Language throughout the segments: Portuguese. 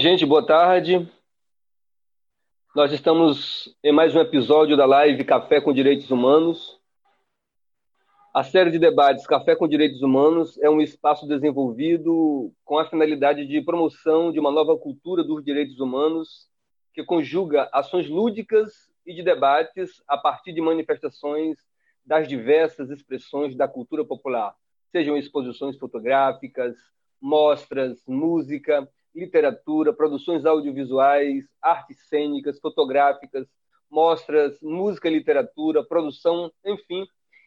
Gente, boa tarde. Nós estamos em mais um episódio da live Café com Direitos Humanos. A série de debates Café com Direitos Humanos é um espaço desenvolvido com a finalidade de promoção de uma nova cultura dos direitos humanos que conjuga ações lúdicas e de debates a partir de manifestações das diversas expressões da cultura popular, sejam exposições fotográficas, mostras, música literatura, produções audiovisuais, artes cênicas, fotográficas, mostras, música e literatura, produção, enfim,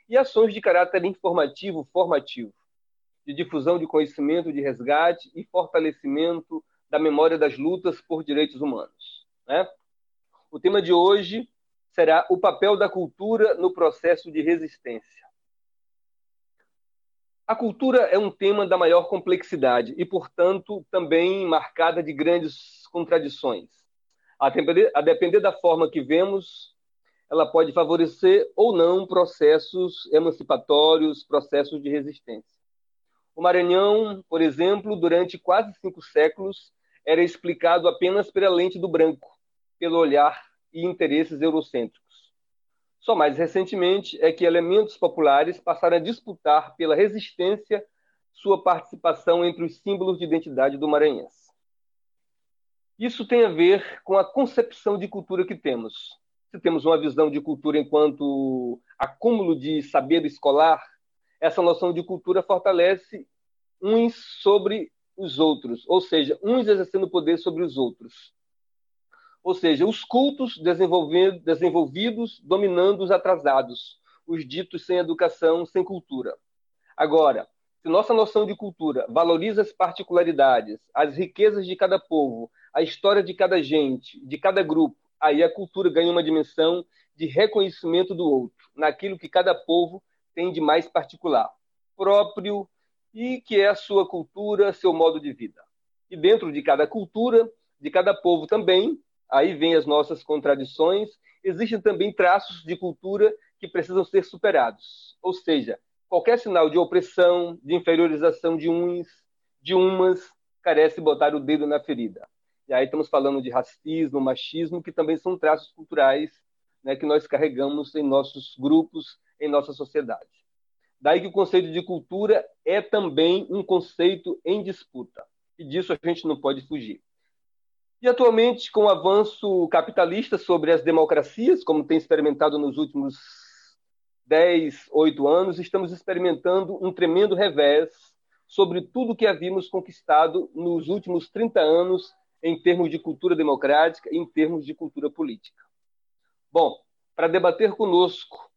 e ações de caráter informativo, formativo, de difusão de conhecimento, de resgate e fortalecimento da memória das lutas por direitos humanos. Né? O tema de hoje será o papel da cultura no processo de resistência. A cultura é um tema da maior complexidade e, portanto, também marcada de grandes contradições. A depender, a depender da forma que vemos, ela pode favorecer ou não processos emancipatórios, processos de resistência. O Maranhão, por exemplo, durante quase cinco séculos, era explicado apenas pela lente do branco, pelo olhar e interesses eurocêntricos. Só mais recentemente é que elementos populares passaram a disputar pela resistência sua participação entre os símbolos de identidade do maranhense. Isso tem a ver com a concepção de cultura que temos. Se temos uma visão de cultura enquanto acúmulo de saber escolar, essa noção de cultura fortalece uns sobre os outros, ou seja, uns exercendo poder sobre os outros ou seja, os cultos desenvolvidos dominando os atrasados, os ditos sem educação, sem cultura. Agora, se nossa noção de cultura valoriza as particularidades, as riquezas de cada povo, a história de cada gente, de cada grupo, aí a cultura ganha uma dimensão de reconhecimento do outro, naquilo que cada povo tem de mais particular, próprio e que é a sua cultura, seu modo de vida. E dentro de cada cultura, de cada povo também, aí vem as nossas contradições. Existem também traços de cultura que precisam ser superados. Ou seja, qualquer sinal de opressão, de inferiorização de uns, de umas, carece botar o dedo na ferida. E aí estamos falando de racismo, machismo, que também são traços culturais né, que nós carregamos em nossos grupos, em nossa sociedade. Daí que o conceito de cultura é também um conceito em disputa. E disso a gente não pode fugir. E atualmente, com o avanço capitalista sobre as democracias, como tem experimentado nos últimos 10, 8 anos, estamos experimentando um tremendo revés sobre tudo que havíamos conquistado nos últimos 30 anos em termos de cultura democrática, em termos de cultura política. Bom, para debater conosco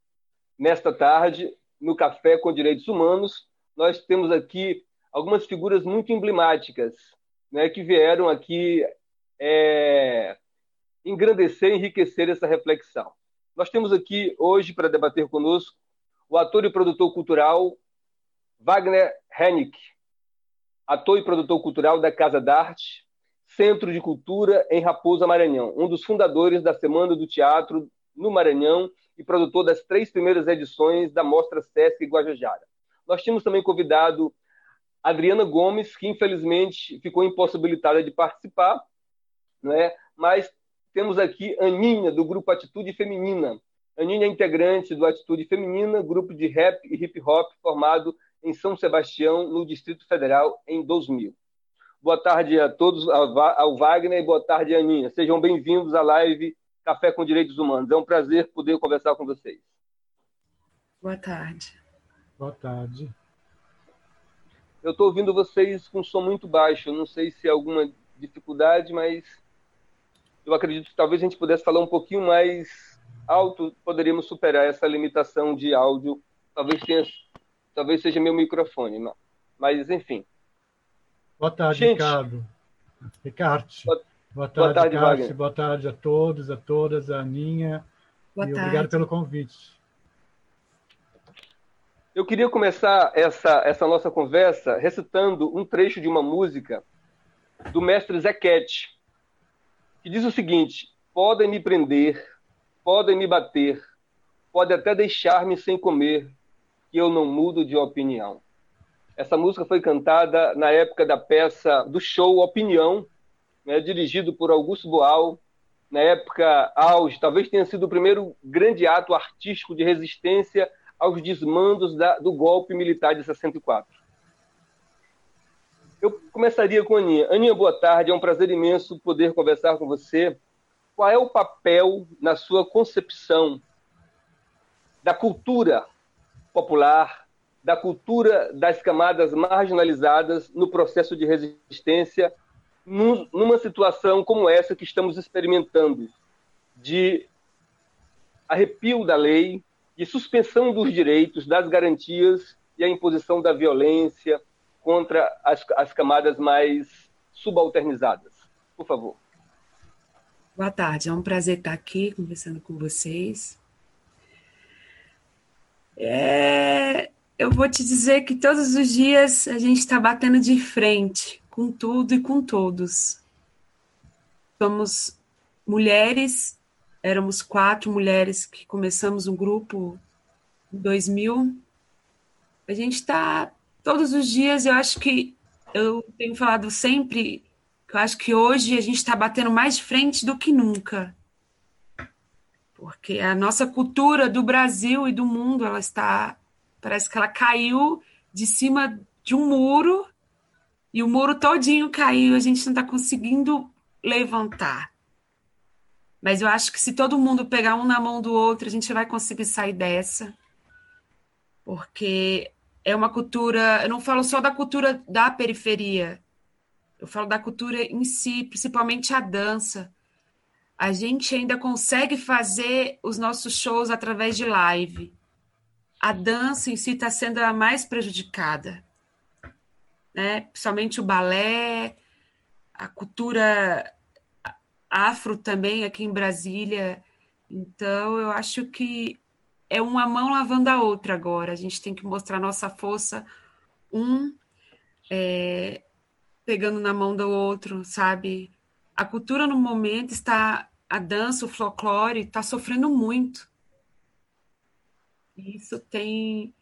nesta tarde, no Café com Direitos Humanos, nós temos aqui algumas figuras muito emblemáticas né, que vieram aqui é, engrandecer, enriquecer essa reflexão. Nós temos aqui hoje para debater conosco o ator e produtor cultural Wagner Hennick, ator e produtor cultural da Casa d'Arte, Centro de Cultura em Raposa Maranhão, um dos fundadores da Semana do Teatro no Maranhão e produtor das três primeiras edições da Mostra Sesc Guajajara. Nós tínhamos também convidado Adriana Gomes, que infelizmente ficou impossibilitada de participar, é? mas temos aqui Aninha, do grupo Atitude Feminina. Aninha é integrante do Atitude Feminina, grupo de rap e hip hop formado em São Sebastião, no Distrito Federal, em 2000. Boa tarde a todos, ao Wagner, e boa tarde, Aninha. Sejam bem-vindos à live Café com Direitos Humanos. É um prazer poder conversar com vocês. Boa tarde. Boa tarde. Eu estou ouvindo vocês com som muito baixo. Não sei se é alguma dificuldade, mas eu acredito que talvez a gente pudesse falar um pouquinho mais alto, poderíamos superar essa limitação de áudio. Talvez tenha, talvez seja meu microfone, mas enfim. Boa tarde, gente, Ricardo. Ricardo. Boa, boa tarde, boa tarde Ricardo. Boa tarde a todos, a todas, a Aninha. Boa e tarde. obrigado pelo convite. Eu queria começar essa, essa nossa conversa recitando um trecho de uma música do mestre Zequete, que diz o seguinte: podem me prender, podem me bater, podem até deixar-me sem comer, que eu não mudo de opinião. Essa música foi cantada na época da peça do show Opinião, né, dirigido por Augusto Boal, na época auge, talvez tenha sido o primeiro grande ato artístico de resistência aos desmandos da, do golpe militar de 64. Eu começaria com a Aninha. Aninha, boa tarde, é um prazer imenso poder conversar com você. Qual é o papel, na sua concepção, da cultura popular, da cultura das camadas marginalizadas no processo de resistência numa situação como essa que estamos experimentando, de arrepio da lei, de suspensão dos direitos, das garantias e a imposição da violência contra as, as camadas mais subalternizadas. Por favor. Boa tarde, é um prazer estar aqui conversando com vocês. É, eu vou te dizer que todos os dias a gente está batendo de frente com tudo e com todos. Somos mulheres, éramos quatro mulheres que começamos um grupo em 2000. A gente está todos os dias, eu acho que eu tenho falado sempre que eu acho que hoje a gente está batendo mais frente do que nunca. Porque a nossa cultura do Brasil e do mundo, ela está. Parece que ela caiu de cima de um muro e o muro todinho caiu, a gente não está conseguindo levantar. Mas eu acho que se todo mundo pegar um na mão do outro, a gente vai conseguir sair dessa. Porque é uma cultura, eu não falo só da cultura da periferia, eu falo da cultura em si, principalmente a dança. A gente ainda consegue fazer os nossos shows através de live. A dança em si está sendo a mais prejudicada né? principalmente o balé, a cultura afro também aqui em Brasília. Então, eu acho que é uma mão lavando a outra agora. A gente tem que mostrar nossa força, um é, pegando na mão do outro, sabe? A cultura no momento está, a dança, o folclore está sofrendo muito. Isso tem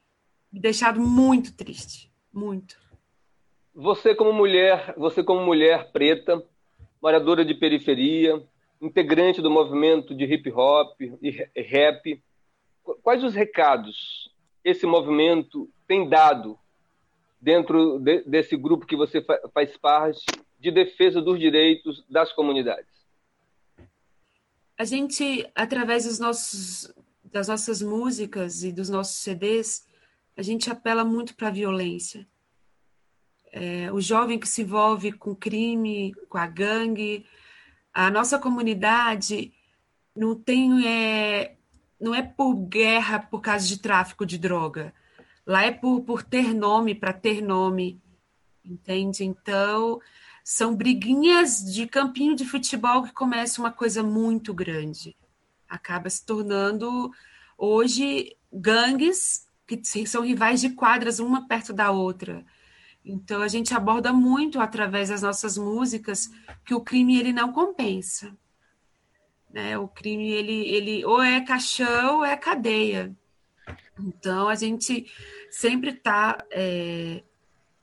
me deixado muito triste, muito. Você como mulher, você como mulher preta, moradora de periferia, integrante do movimento de hip hop e rap, quais os recados esse movimento tem dado dentro de, desse grupo que você faz parte de defesa dos direitos das comunidades? A gente, através dos nossos, das nossas músicas e dos nossos CDs, a gente apela muito para a violência é, o jovem que se envolve com crime, com a gangue. A nossa comunidade não tem é, não é por guerra por causa de tráfico de droga. Lá é por, por ter nome, para ter nome, entende? Então, são briguinhas de campinho de futebol que começa uma coisa muito grande. Acaba se tornando, hoje, gangues que são rivais de quadras, uma perto da outra. Então a gente aborda muito através das nossas músicas que o crime ele não compensa. Né? O crime ele, ele ou é caixão ou é cadeia. Então a gente sempre está é,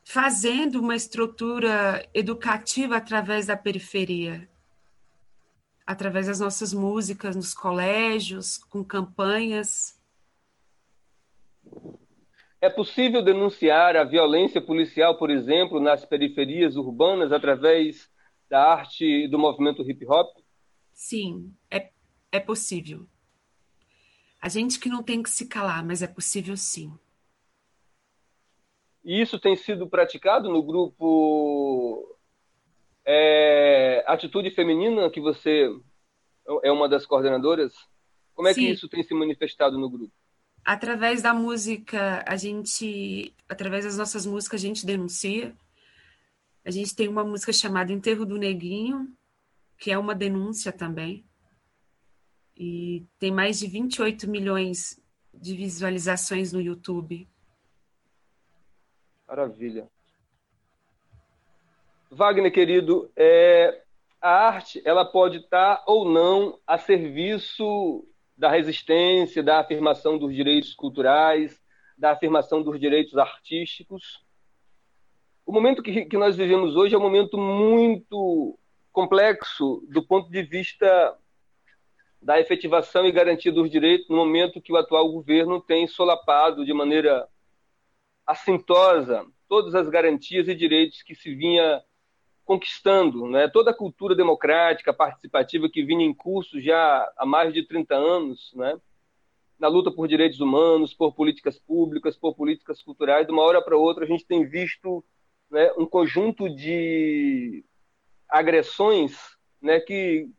fazendo uma estrutura educativa através da periferia, através das nossas músicas nos colégios, com campanhas. É possível denunciar a violência policial, por exemplo, nas periferias urbanas através da arte do movimento hip hop? Sim, é, é possível. A gente que não tem que se calar, mas é possível sim. E isso tem sido praticado no grupo é, Atitude Feminina, que você é uma das coordenadoras? Como é sim. que isso tem se manifestado no grupo? através da música, a gente, através das nossas músicas, a gente denuncia. A gente tem uma música chamada Enterro do Neguinho, que é uma denúncia também. E tem mais de 28 milhões de visualizações no YouTube. Maravilha. Wagner, querido, é, a arte ela pode estar ou não a serviço da resistência, da afirmação dos direitos culturais, da afirmação dos direitos artísticos. O momento que, que nós vivemos hoje é um momento muito complexo do ponto de vista da efetivação e garantia dos direitos no momento que o atual governo tem solapado de maneira assintosa todas as garantias e direitos que se vinha conquistando, né? toda a cultura democrática, participativa que vinha em curso já há mais de 30 anos, né? na luta por direitos humanos, por políticas públicas, por políticas culturais, de uma hora para outra a gente tem visto né, um conjunto de agressões né, que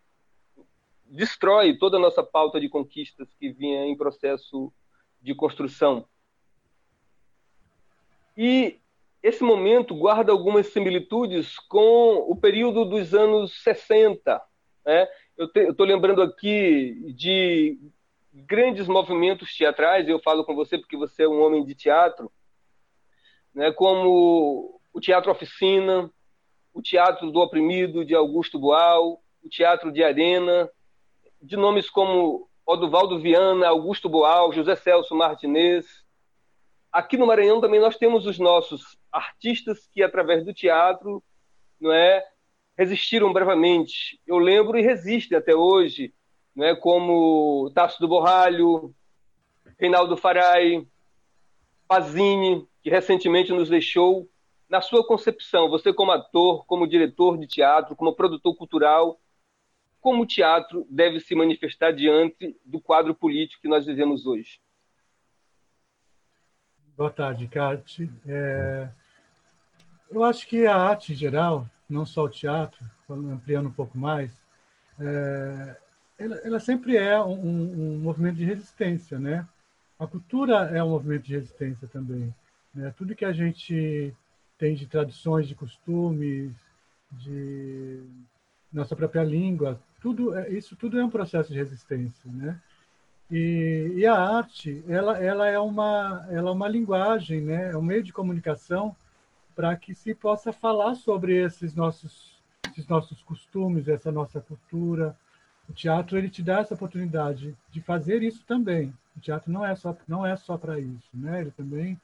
destrói toda a nossa pauta de conquistas que vinha em processo de construção. E esse momento guarda algumas similitudes com o período dos anos 60. Né? Eu estou lembrando aqui de grandes movimentos teatrais, eu falo com você porque você é um homem de teatro, né? como o Teatro Oficina, o Teatro do Oprimido, de Augusto Boal, o Teatro de Arena, de nomes como Oduvaldo Viana, Augusto Boal, José Celso Martinez. Aqui no Maranhão também nós temos os nossos artistas que, através do teatro, não é, resistiram brevemente. Eu lembro e resistem até hoje, não é, como Tasso do Borralho, Reinaldo Farai, Pazini, que recentemente nos deixou. Na sua concepção, você como ator, como diretor de teatro, como produtor cultural, como o teatro deve se manifestar diante do quadro político que nós vivemos hoje. Boa tarde, Cate. É... Eu acho que a arte em geral, não só o teatro, ampliando um pouco mais, é... ela, ela, sempre é um, um, movimento de resistência, né? A cultura é um movimento de resistência também. Né? Tudo que a gente tem de tradições, de costumes, de nossa própria língua, tudo é, isso tudo é um processo de resistência, né? E, e, a arte, ela, ela é uma, ela é uma linguagem, né? É um meio de comunicação para que se possa falar sobre esses nossos, esses nossos costumes, essa nossa cultura. O teatro ele te dá essa oportunidade de fazer isso também. O teatro não é só não é só para isso, né? Ele também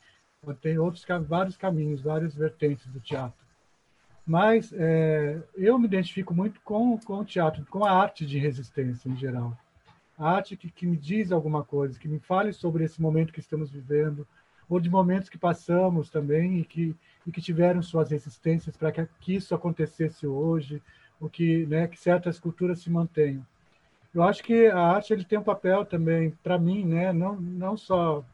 tem outros vários caminhos, várias vertentes do teatro. Mas é, eu me identifico muito com, com o teatro, com a arte de resistência em geral. A arte que, que me diz alguma coisa, que me fale sobre esse momento que estamos vivendo, ou de momentos que passamos também e que, e que tiveram suas resistências para que, que isso acontecesse hoje, ou que, né, que certas culturas se mantenham. Eu acho que a arte ele tem um papel também, para mim, né, não, não só,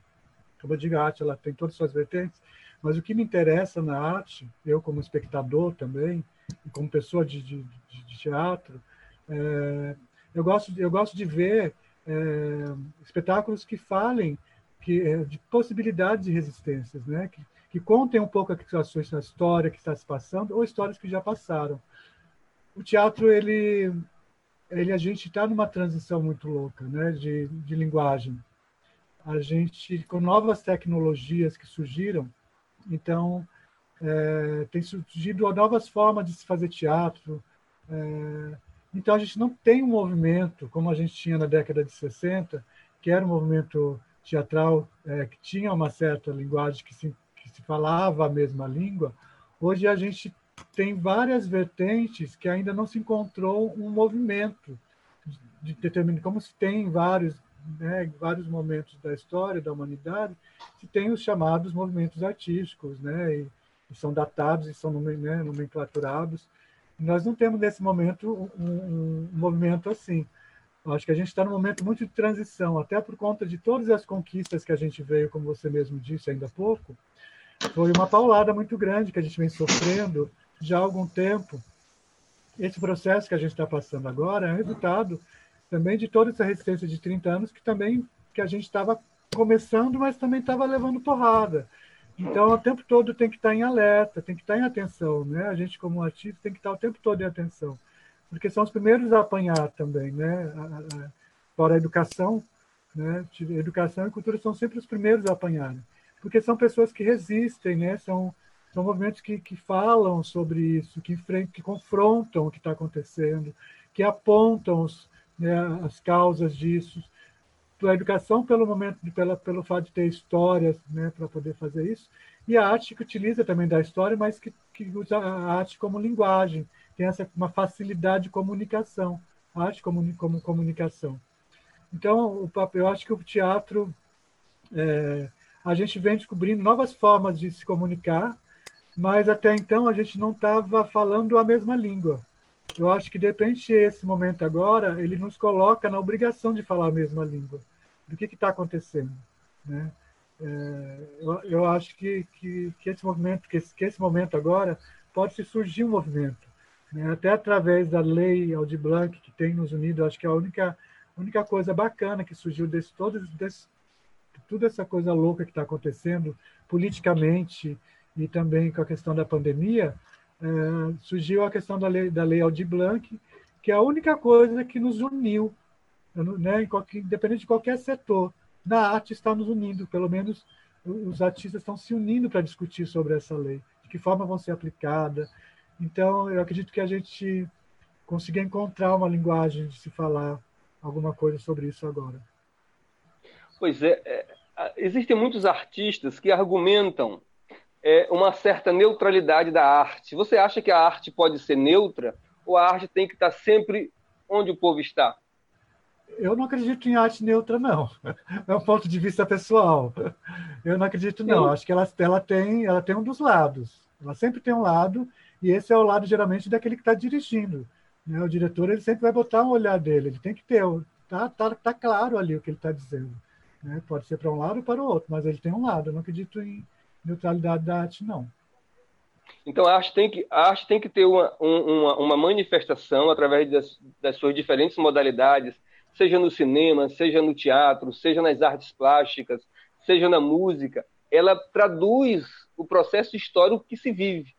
como eu digo, a arte ela tem todas as suas vertentes, mas o que me interessa na arte, eu como espectador também, e como pessoa de, de, de teatro, é, eu, gosto, eu gosto de ver é, espetáculos que falem que, é, de possibilidades de resistências, né? que, que contem um pouco a sua história que está se passando ou histórias que já passaram. O teatro, ele, ele a gente está numa transição muito louca né? de, de linguagem. A gente, com novas tecnologias que surgiram, então, é, tem surgido novas formas de se fazer teatro. É, então, a gente não tem um movimento como a gente tinha na década de 60, que era um movimento teatral é, que tinha uma certa linguagem, que se, que se falava a mesma língua. Hoje, a gente tem várias vertentes que ainda não se encontrou um movimento de, de determinar, como se tem vários né, em vários momentos da história da humanidade, se tem os chamados movimentos artísticos, né, e, e são datados e são né, nomenclaturados. Nós não temos nesse momento um, um, um movimento assim. Eu acho que a gente está num momento muito de transição, até por conta de todas as conquistas que a gente veio, como você mesmo disse ainda há pouco, foi uma paulada muito grande que a gente vem sofrendo já há algum tempo. Esse processo que a gente está passando agora é resultado também de toda essa resistência de 30 anos que também que a gente estava começando, mas também estava levando porrada. Então, o tempo todo tem que estar em alerta, tem que estar em atenção, né? A gente como artista tem que estar o tempo todo em atenção, porque são os primeiros a apanhar também, né? Fora a educação, né? Educação e cultura são sempre os primeiros a apanhar, porque são pessoas que resistem, né? São são movimentos que, que falam sobre isso, que, que confrontam o que está acontecendo, que apontam os, né, as causas disso. A educação, pelo momento, pela, pelo fato de ter histórias né, para poder fazer isso, e a arte que utiliza também da história, mas que, que usa a arte como linguagem, tem essa uma facilidade de comunicação, arte como, como comunicação. Então, eu acho que o teatro, é, a gente vem descobrindo novas formas de se comunicar, mas até então a gente não estava falando a mesma língua. Eu acho que, de repente, esse momento agora, ele nos coloca na obrigação de falar a mesma língua. Do que está acontecendo, né? É, eu, eu, acho que, que, que, esse movimento, que esse, que esse momento agora, pode se surgir um movimento. Né? Até através da lei Aldir Blanc, que tem nos unido, acho que é a única, única coisa bacana que surgiu desse, todo, desse, toda essa coisa louca que está acontecendo politicamente e também com a questão da pandemia, é, surgiu a questão da lei, da lei Aldir Blanc, que é a única coisa que nos uniu, né? independente de qualquer setor na arte está nos unindo, pelo menos os artistas estão se unindo para discutir sobre essa lei, de que forma vão ser aplicada. Então, eu acredito que a gente consiga encontrar uma linguagem de se falar alguma coisa sobre isso agora. Pois é, é existem muitos artistas que argumentam é, uma certa neutralidade da arte. Você acha que a arte pode ser neutra ou a arte tem que estar sempre onde o povo está? eu não acredito em arte neutra, não. É um ponto de vista pessoal. Eu não acredito, não. Acho que ela, ela, tem, ela tem um dos lados. Ela sempre tem um lado, e esse é o lado, geralmente, daquele que está dirigindo. Né? O diretor ele sempre vai botar um olhar dele, ele tem que ter. Tá, tá, tá claro ali o que ele está dizendo. Né? Pode ser para um lado ou para o outro, mas ele tem um lado. Eu não acredito em neutralidade da arte, não. Então a arte tem que, a arte tem que ter uma, uma, uma manifestação através das, das suas diferentes modalidades, seja no cinema, seja no teatro, seja nas artes plásticas, seja na música, ela traduz o processo histórico que se vive.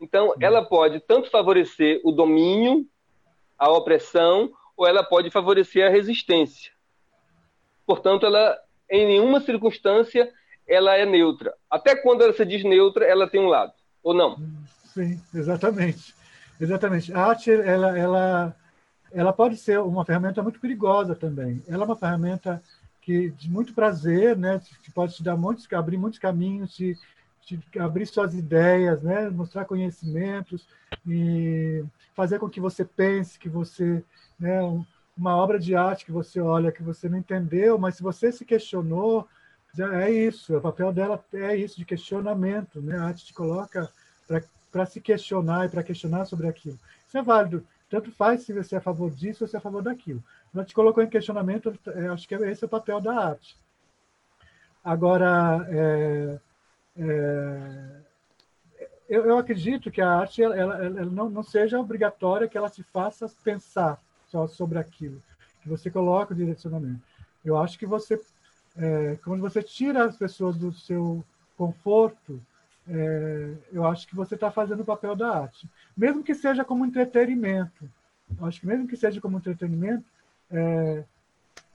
Então, ela pode tanto favorecer o domínio, a opressão, ou ela pode favorecer a resistência. Portanto, ela, em nenhuma circunstância, ela é neutra. Até quando ela se diz neutra, ela tem um lado, ou não? Sim, exatamente. Exatamente. A arte, ela, ela ela pode ser uma ferramenta muito perigosa também. Ela é uma ferramenta que de muito prazer, né, que pode te dar muitos, abrir muitos caminhos, te, te abrir suas ideias, né, mostrar conhecimentos e fazer com que você pense, que você, né, uma obra de arte que você olha que você não entendeu, mas se você se questionou, é isso, o papel dela é isso de questionamento, né? A arte te coloca para se questionar e para questionar sobre aquilo. Isso é válido tanto faz se você é a favor disso ou se é a favor daquilo. Ela te colocou em questionamento, é, acho que esse é o papel da arte. Agora, é, é, eu, eu, acredito que a arte ela, ela, ela não, não, seja obrigatória que ela te faça pensar só sobre aquilo, que você coloca o direcionamento. Eu acho que você, é, quando você tira as pessoas do seu conforto, é, eu acho que você está fazendo o papel da arte. Mesmo que seja como entretenimento. Eu acho que mesmo que seja como entretenimento, é,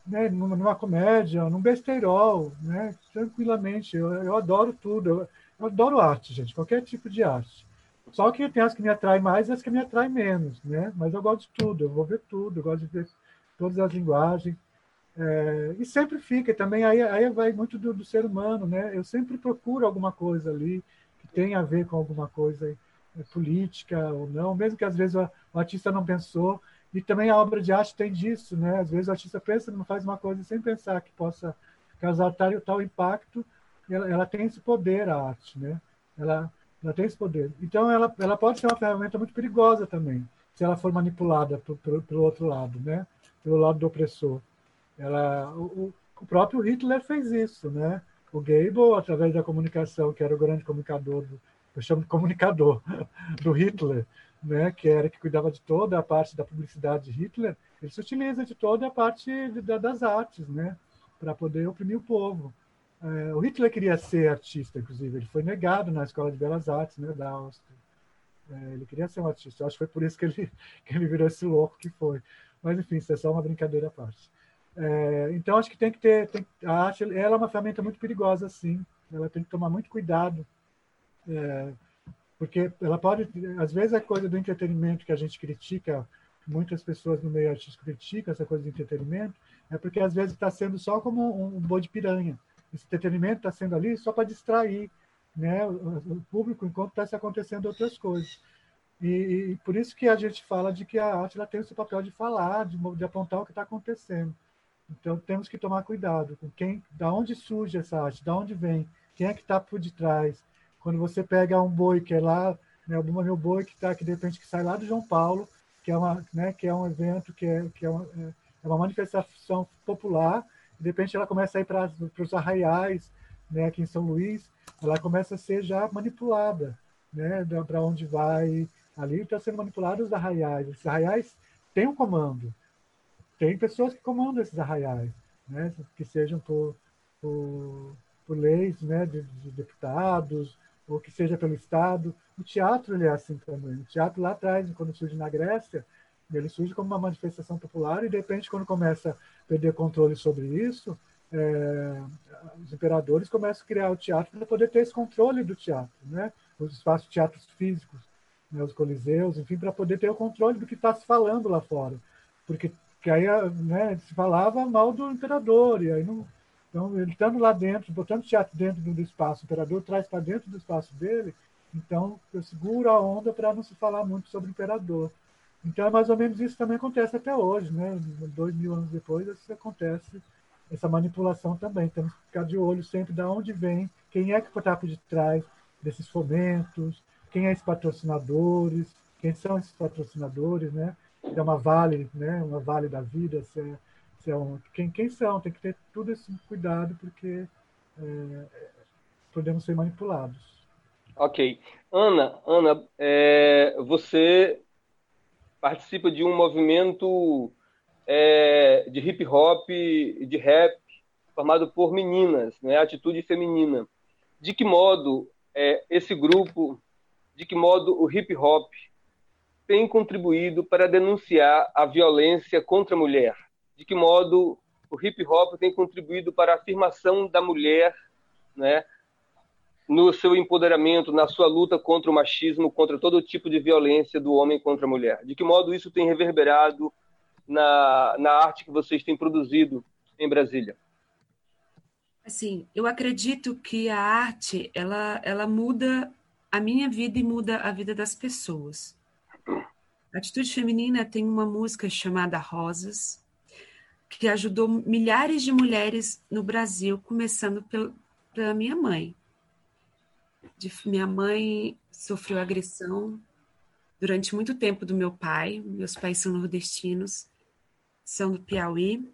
né, numa, comédia, num besteirol, né, tranquilamente. Eu, eu adoro tudo. Eu, eu, adoro arte, gente, qualquer tipo de arte. Só que tem as que me atraem mais e as que me atraem menos, né? Mas eu gosto de tudo, eu vou ver tudo, eu gosto de ver todas as linguagens. É, e sempre fica, também aí, aí vai muito do, do, ser humano, né? Eu sempre procuro alguma coisa ali que tem a ver com alguma coisa é, política ou não, mesmo que às vezes o, o, artista não pensou. E também a obra de arte tem disso, né? Às vezes o artista pensa, não faz uma coisa sem pensar que possa causar tal, tal impacto. Ela, ela tem esse poder, a arte, né? Ela, ela tem esse poder. Então, ela, ela pode ser uma ferramenta muito perigosa também, se ela for manipulada pelo outro lado, né? Pelo lado do opressor. Ela, o, o próprio Hitler fez isso, né? O Goebbels, através da comunicação, que era o grande comunicador, do, eu chamo de comunicador, do Hitler, né? que era que cuidava de toda a parte da publicidade de Hitler, ele se utiliza de toda a parte da, das artes, né? para poder oprimir o povo. É, o Hitler queria ser artista, inclusive, ele foi negado na Escola de Belas Artes né, da Áustria. É, ele queria ser um artista, eu acho que foi por isso que ele, que ele virou esse louco que foi. Mas, enfim, isso é só uma brincadeira à parte. É, então, acho que tem que ter. Tem, a arte ela é uma ferramenta muito perigosa, sim. Ela tem que tomar muito cuidado. É, porque ela pode. Às vezes, a coisa do entretenimento que a gente critica, muitas pessoas no meio artístico criticam essa coisa de entretenimento, é porque às vezes está sendo só como um, um boi de piranha. Esse entretenimento está sendo ali só para distrair né, o público enquanto está se acontecendo outras coisas. E, e, por isso que a gente fala de que a arte ela tem o seu papel de falar, de, de apontar o que está acontecendo. Então temos que tomar cuidado com quem, da onde surge essa arte, da onde vem, quem é que está por detrás. Quando você pega um boi que é lá, né, o meu boi que está que de repente que sai lá do João Paulo, que é uma, né, que é um evento que é que é uma, é uma manifestação popular, de repente ela começa a ir para os arraiais, né, aqui em São Luís, ela começa a ser já manipulada, né, para onde vai ali está sendo manipulada os arraiais. Esses arraiais têm um comando, tem pessoas que comandam esses arraiais, né? que sejam por, por, por leis né? De, de, deputados, ou que seja pelo Estado. O teatro ele é assim também. O teatro lá atrás, quando surge na Grécia, ele surge como uma manifestação popular e, de repente, quando começa a perder controle sobre isso, é, os imperadores começam a criar o teatro para poder ter esse controle do teatro, né? os espaços teatros físicos, né? os coliseus, enfim, para poder ter o controle do que está se falando lá fora. Porque que aí né, se falava mal do imperador, e aí não, então ele estando lá dentro, botando o teatro dentro do espaço, o imperador traz para dentro do espaço dele, então eu seguro a onda para não se falar muito sobre o imperador. Então é mais ou menos isso também acontece até hoje, né? Dois mil anos depois, isso acontece, essa manipulação também. Temos que ficar de olho sempre de onde vem, quem é que está por detrás desses fomentos, quem é esses patrocinadores, quem são esses patrocinadores, né? É uma vale, né? Uma vale da vida, se é, se é um, quem, quem são, tem que ter tudo esse cuidado porque é, podemos ser manipulados. Ok. Ana, Ana, é, você participa de um movimento é, de hip hop de rap formado por meninas, né? Atitude feminina. De que modo é, esse grupo, de que modo o hip hop tem contribuído para denunciar a violência contra a mulher? De que modo o hip hop tem contribuído para a afirmação da mulher, né, no seu empoderamento, na sua luta contra o machismo, contra todo tipo de violência do homem contra a mulher? De que modo isso tem reverberado na, na arte que vocês têm produzido em Brasília? Assim, eu acredito que a arte ela, ela muda a minha vida e muda a vida das pessoas. Atitude Feminina tem uma música chamada Rosas, que ajudou milhares de mulheres no Brasil, começando pela minha mãe. De, minha mãe sofreu agressão durante muito tempo do meu pai. Meus pais são nordestinos, são do Piauí.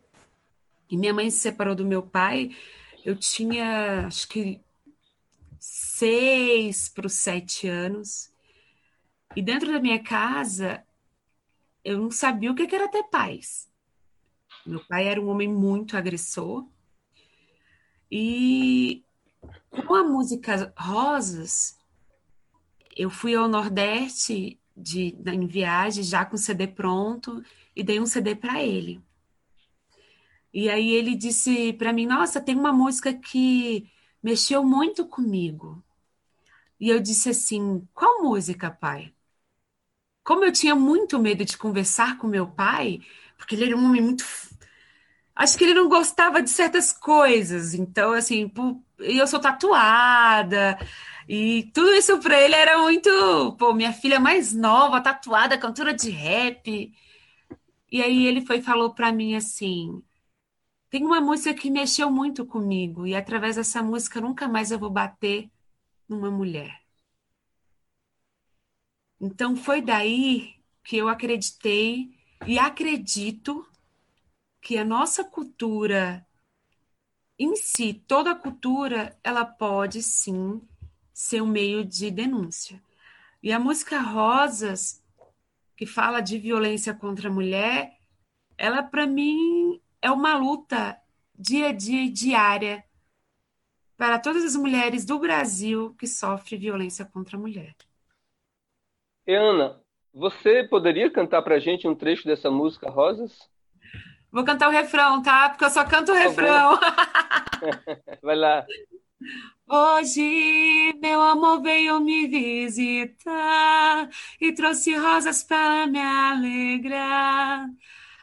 E minha mãe se separou do meu pai. Eu tinha, acho que, seis para os sete anos. E dentro da minha casa, eu não sabia o que era ter paz. Meu pai era um homem muito agressor. E com a música Rosas, eu fui ao Nordeste de, em viagem, já com o CD pronto, e dei um CD para ele. E aí ele disse para mim: Nossa, tem uma música que mexeu muito comigo. E eu disse assim: Qual música, pai? Como eu tinha muito medo de conversar com meu pai, porque ele era um homem muito. Acho que ele não gostava de certas coisas. Então, assim, eu sou tatuada. E tudo isso para ele era muito. Pô, minha filha mais nova, tatuada, cantora de rap. E aí ele foi falou para mim assim: tem uma música que mexeu muito comigo, e através dessa música nunca mais eu vou bater numa mulher. Então foi daí que eu acreditei e acredito que a nossa cultura em si, toda a cultura, ela pode sim ser um meio de denúncia. E a música Rosas, que fala de violência contra a mulher, ela para mim é uma luta dia a dia diária para todas as mulheres do Brasil que sofrem violência contra a mulher. E Ana, você poderia cantar pra gente um trecho dessa música Rosas? Vou cantar o refrão, tá? Porque eu só canto o refrão. Vai lá. Hoje meu amor veio me visitar e trouxe rosas para me alegrar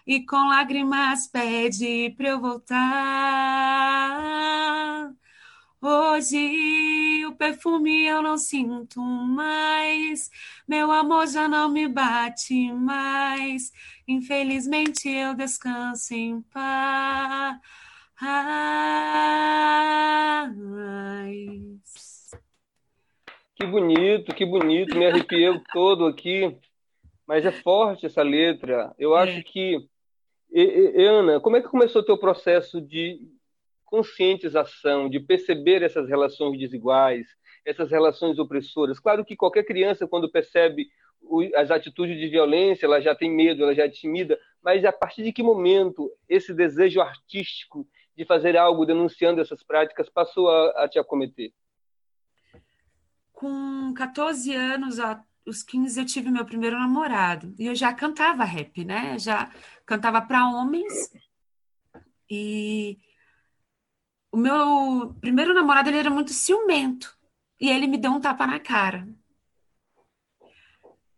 e com lágrimas pede para eu voltar. Hoje o perfume eu não sinto mais, meu amor já não me bate mais. Infelizmente eu descanso em paz. Que bonito, que bonito, me arrepiei todo aqui. Mas é forte essa letra. Eu acho é. que. E, e, Ana, como é que começou o teu processo de conscientização, de perceber essas relações desiguais, essas relações opressoras? Claro que qualquer criança, quando percebe as atitudes de violência, ela já tem medo, ela já é tímida, mas a partir de que momento esse desejo artístico de fazer algo denunciando essas práticas passou a, a te acometer? Com 14 anos, os 15, eu tive meu primeiro namorado. E eu já cantava rap, né? Já cantava para homens. E o meu primeiro namorado, ele era muito ciumento. E ele me deu um tapa na cara.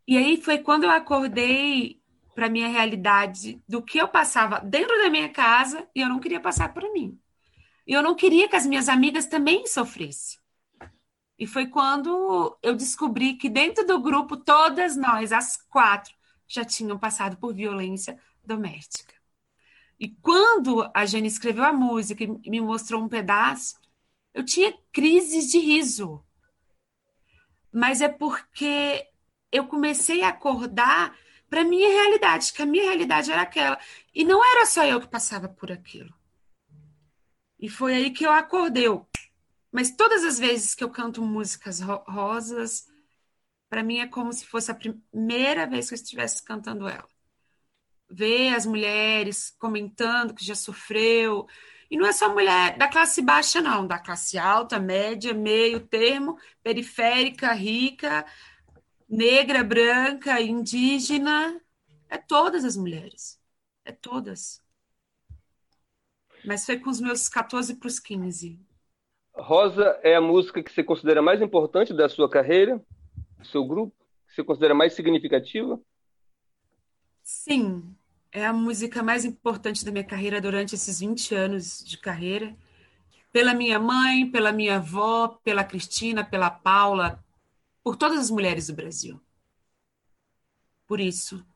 E aí foi quando eu acordei para minha realidade do que eu passava dentro da minha casa e eu não queria passar para mim. E eu não queria que as minhas amigas também sofressem. E foi quando eu descobri que dentro do grupo todas nós, as quatro, já tinham passado por violência doméstica. E quando a Jane escreveu a música e me mostrou um pedaço, eu tinha crises de riso. Mas é porque eu comecei a acordar para minha realidade, que a minha realidade era aquela. E não era só eu que passava por aquilo. E foi aí que eu acordei. Mas todas as vezes que eu canto músicas ro rosas, para mim é como se fosse a primeira vez que eu estivesse cantando ela. Ver as mulheres comentando que já sofreu. E não é só mulher da classe baixa, não, da classe alta, média, meio termo, periférica, rica, negra, branca, indígena, é todas as mulheres. É todas. Mas foi com os meus 14 para os 15. Rosa é a música que você considera mais importante da sua carreira, do seu grupo? Que você considera mais significativa? Sim, é a música mais importante da minha carreira durante esses 20 anos de carreira. Pela minha mãe, pela minha avó, pela Cristina, pela Paula, por todas as mulheres do Brasil. Por isso,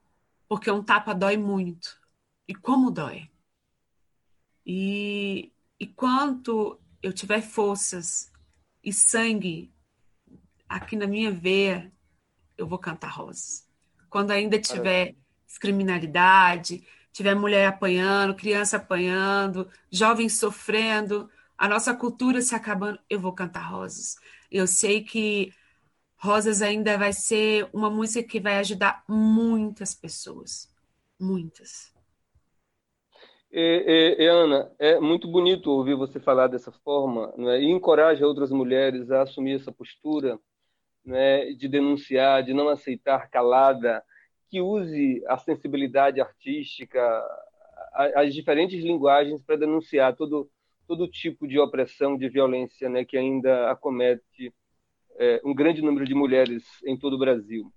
porque um tapa dói muito. E como dói. E, e quanto eu tiver forças e sangue aqui na minha veia, eu vou cantar rosas. Quando ainda tiver criminalidade, tiver mulher apanhando, criança apanhando, jovens sofrendo, a nossa cultura se acabando, eu vou cantar rosas. Eu sei que Rosas ainda vai ser uma música que vai ajudar muitas pessoas. Muitas. E, e, Ana, é muito bonito ouvir você falar dessa forma né, e encoraja outras mulheres a assumir essa postura né, de denunciar, de não aceitar calada, que use a sensibilidade artística, as diferentes linguagens para denunciar todo, todo tipo de opressão, de violência né, que ainda acomete é, um grande número de mulheres em todo o Brasil.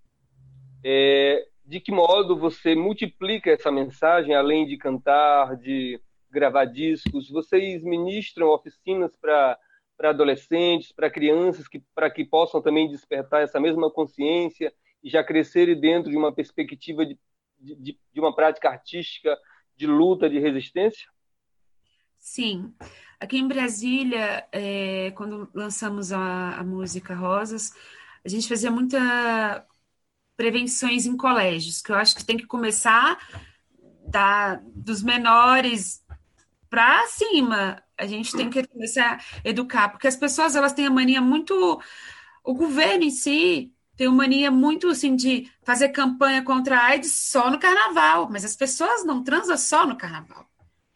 É, de que modo você multiplica essa mensagem, além de cantar, de gravar discos? Vocês ministram oficinas para adolescentes, para crianças, que, para que possam também despertar essa mesma consciência e já crescerem dentro de uma perspectiva de, de, de uma prática artística de luta, de resistência? Sim. Aqui em Brasília, é, quando lançamos a, a, música Rosas, a gente fazia muita prevenções em colégios, que eu acho que tem que começar da, dos menores para cima. A gente tem que começar a educar, porque as pessoas elas têm a mania muito. O governo em si tem uma mania muito assim de fazer campanha contra a AIDS só no carnaval, mas as pessoas não transam só no carnaval.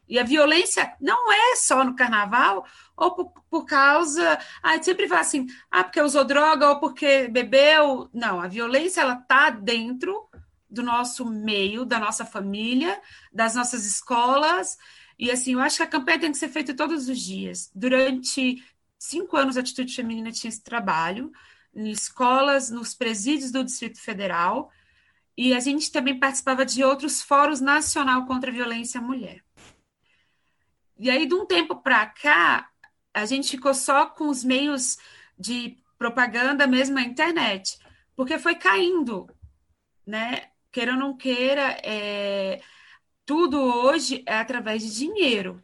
E a violência não é só no carnaval, ou por, por causa. Ah, sempre fala assim, ah, porque usou droga ou porque bebeu. Não, a violência ela está dentro do nosso meio, da nossa família, das nossas escolas. E assim, eu acho que a campanha tem que ser feita todos os dias. Durante cinco anos, a Atitude Feminina tinha esse trabalho, em escolas, nos presídios do Distrito Federal. E a gente também participava de outros fóruns nacional contra a violência à mulher. E aí, de um tempo para cá, a gente ficou só com os meios de propaganda mesmo na internet, porque foi caindo, né? Queira ou não queira, é... tudo hoje é através de dinheiro.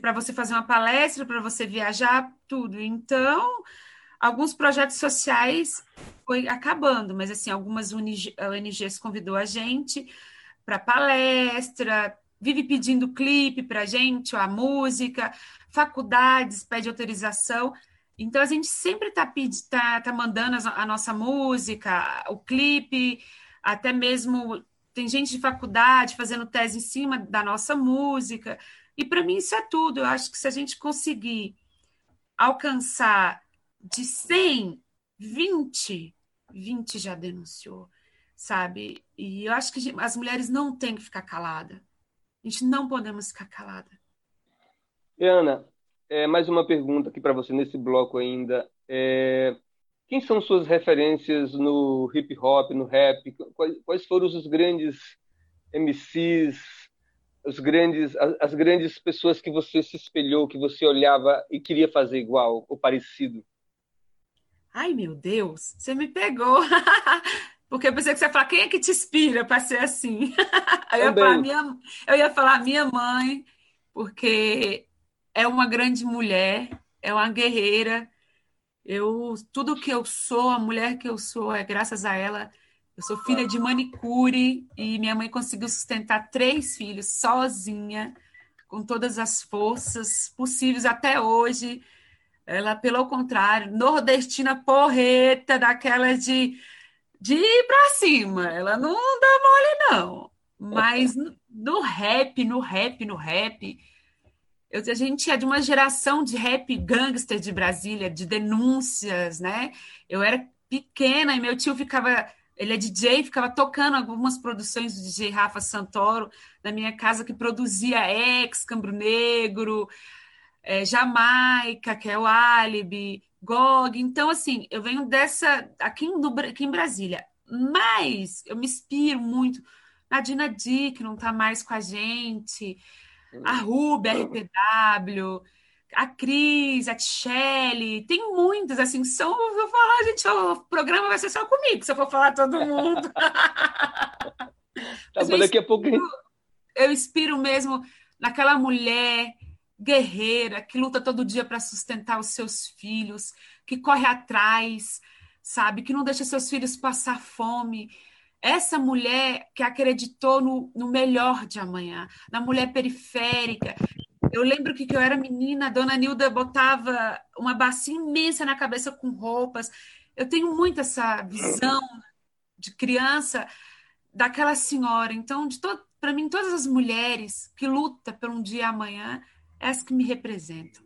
Para você fazer uma palestra, para você viajar, tudo. Então, alguns projetos sociais foi acabando, mas assim, algumas ONGs convidou a gente para palestra, vive pedindo clipe para a gente, ou a música, faculdades pede autorização. Então a gente sempre está tá, tá mandando a nossa música, o clipe, até mesmo tem gente de faculdade fazendo tese em cima da nossa música. E para mim isso é tudo. Eu acho que se a gente conseguir alcançar de 100, 20, 20 já denunciou, sabe? E eu acho que as mulheres não têm que ficar caladas. A gente não podemos ficar calada. Ana, é, mais uma pergunta aqui para você nesse bloco ainda. É, quem são suas referências no hip hop, no rap? Quais, quais foram os grandes MCs, os grandes, as, as, grandes pessoas que você se espelhou, que você olhava e queria fazer igual ou parecido? Ai, meu Deus, você me pegou. Porque eu pensei que você ia falar, quem é que te inspira para ser assim? eu, ia falar, minha, eu ia falar minha mãe, porque é uma grande mulher, é uma guerreira. Eu, tudo que eu sou, a mulher que eu sou, é graças a ela. Eu sou filha de manicure e minha mãe conseguiu sustentar três filhos sozinha, com todas as forças possíveis até hoje. Ela, pelo contrário, nordestina porreta, daquelas de, de ir para cima. Ela não dá mole, não. Mas no, no rap, no rap, no rap, eu, a gente é de uma geração de rap gangster de Brasília, de denúncias, né? Eu era pequena e meu tio ficava ele é DJ, ficava tocando algumas produções do DJ Rafa Santoro na minha casa, que produzia Ex, Cambro Negro, é, Jamaica, que é o Alibi, GOG. Então, assim, eu venho dessa. aqui, no, aqui em Brasília. Mas eu me inspiro muito na Dina D, que não está mais com a gente, a Ruby, a RPW, a Cris, a Tchelle, tem muitas, assim, são, eu vou falar, gente, o programa vai ser só comigo, se eu for falar todo mundo. tá bom, daqui a pouco... Eu inspiro mesmo naquela mulher guerreira que luta todo dia para sustentar os seus filhos, que corre atrás, sabe, que não deixa seus filhos passar fome. Essa mulher que acreditou no, no melhor de amanhã, na mulher periférica, eu lembro que, que eu era menina, a dona Nilda botava uma bacia imensa na cabeça com roupas. Eu tenho muito essa visão de criança daquela senhora. Então, de para mim, todas as mulheres que lutam por um dia amanhã, essas que me representam.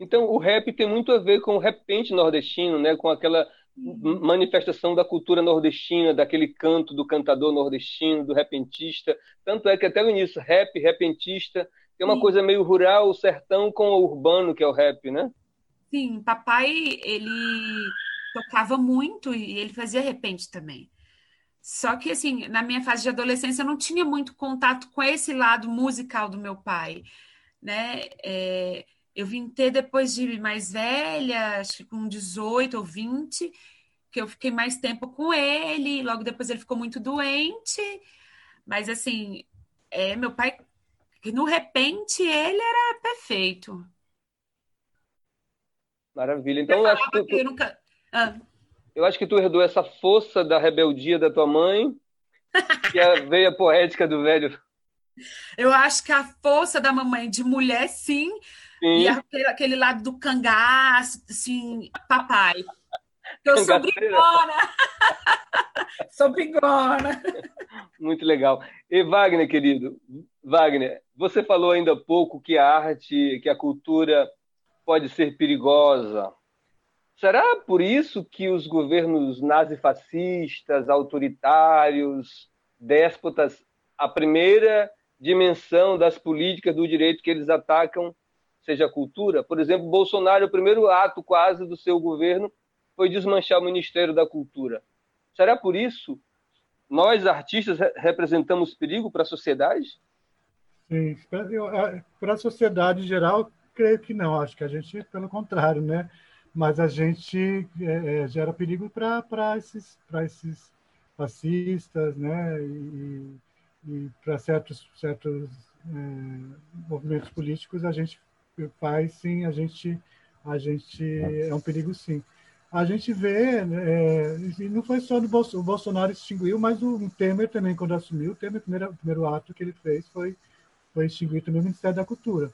Então, o rap tem muito a ver com o repente nordestino, né? com aquela manifestação da cultura nordestina, daquele canto do cantador nordestino, do repentista. Tanto é que até o início, rap, repentista, tem uma Sim. coisa meio rural, o sertão com o urbano, que é o rap, né? Sim, papai, ele tocava muito e ele fazia repente também. Só que, assim, na minha fase de adolescência, eu não tinha muito contato com esse lado musical do meu pai, né? É, eu vim ter depois de mais velha, acho que com 18 ou 20, que eu fiquei mais tempo com ele, logo depois ele ficou muito doente, mas, assim, é, meu pai que no repente ele era perfeito. Maravilha. Então, eu acho que, tu, eu, nunca... ah. eu acho que tu herdou essa força da rebeldia da tua mãe e a veia poética do velho. Eu acho que a força da mamãe de mulher, sim, sim. e aquele, aquele lado do cangaço, assim, papai. Eu sou brigona. sou brigona. Muito legal. E Wagner, querido, Wagner, você falou ainda há pouco que a arte, que a cultura pode ser perigosa. Será por isso que os governos nazifascistas, autoritários, déspotas, a primeira dimensão das políticas do direito que eles atacam seja a cultura? Por exemplo, Bolsonaro, o primeiro ato quase do seu governo foi desmanchar o Ministério da Cultura. Será por isso nós artistas representamos perigo para a sociedade? Sim, para a sociedade em geral, creio que não. Acho que a gente, pelo contrário, né? mas a gente é, é gera perigo para esses, esses fascistas, né? E para certos, certos é, movimentos políticos, a gente faz sim, a gente, a gente é um perigo sim a gente vê, é, e não foi só do Bolsonaro, o Bolsonaro extinguiu, mas o Temer também, quando assumiu, o Temer, o primeiro, primeiro ato que ele fez foi, foi extinguir também o Ministério da Cultura.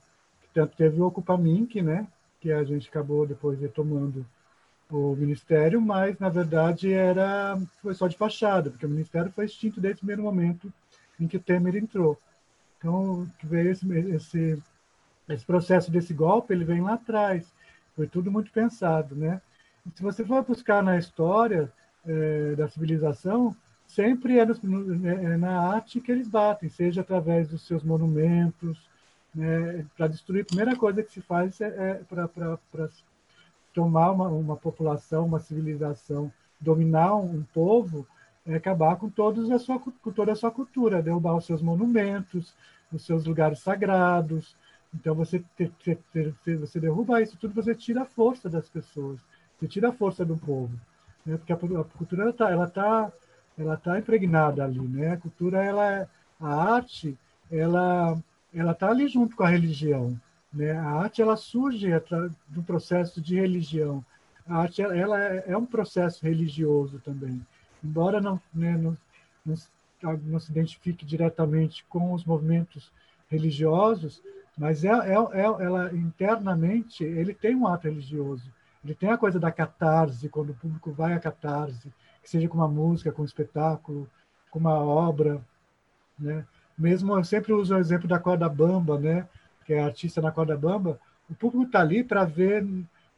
Tanto teve o Ocupamink, né, que a gente acabou depois retomando o Ministério, mas, na verdade, era foi só de fachada, porque o Ministério foi extinto desde o primeiro momento em que o Temer entrou. Então, veio esse, esse, esse processo desse golpe, ele vem lá atrás. Foi tudo muito pensado, né? se você for buscar na história é, da civilização, sempre é, no, é, na arte que eles batem, seja através dos seus monumentos. Né, para destruir, a primeira coisa que se faz é, é para tomar uma, uma população, uma civilização, dominar um povo, é acabar com, todos a sua, com toda a sua cultura, derrubar os seus monumentos, os seus lugares sagrados. Então, você, ter, ter, ter, você derruba isso tudo, você tira a força das pessoas. Você tira a força do povo, né? porque a, a cultura está ela tá, ela tá impregnada ali, né? A cultura ela é, a arte ela ela está ali junto com a religião, né? A arte ela surge do processo de religião. A arte ela é, é um processo religioso também, embora não, né, não, não, não se identifique diretamente com os movimentos religiosos, mas é, é, é, ela internamente ele tem um ato religioso. Ele tem a coisa da catarse, quando o público vai à catarse, que seja com uma música, com um espetáculo, com uma obra, né? Mesmo eu sempre uso o exemplo da corda bamba, né? Que é artista na corda bamba. O público está ali para ver.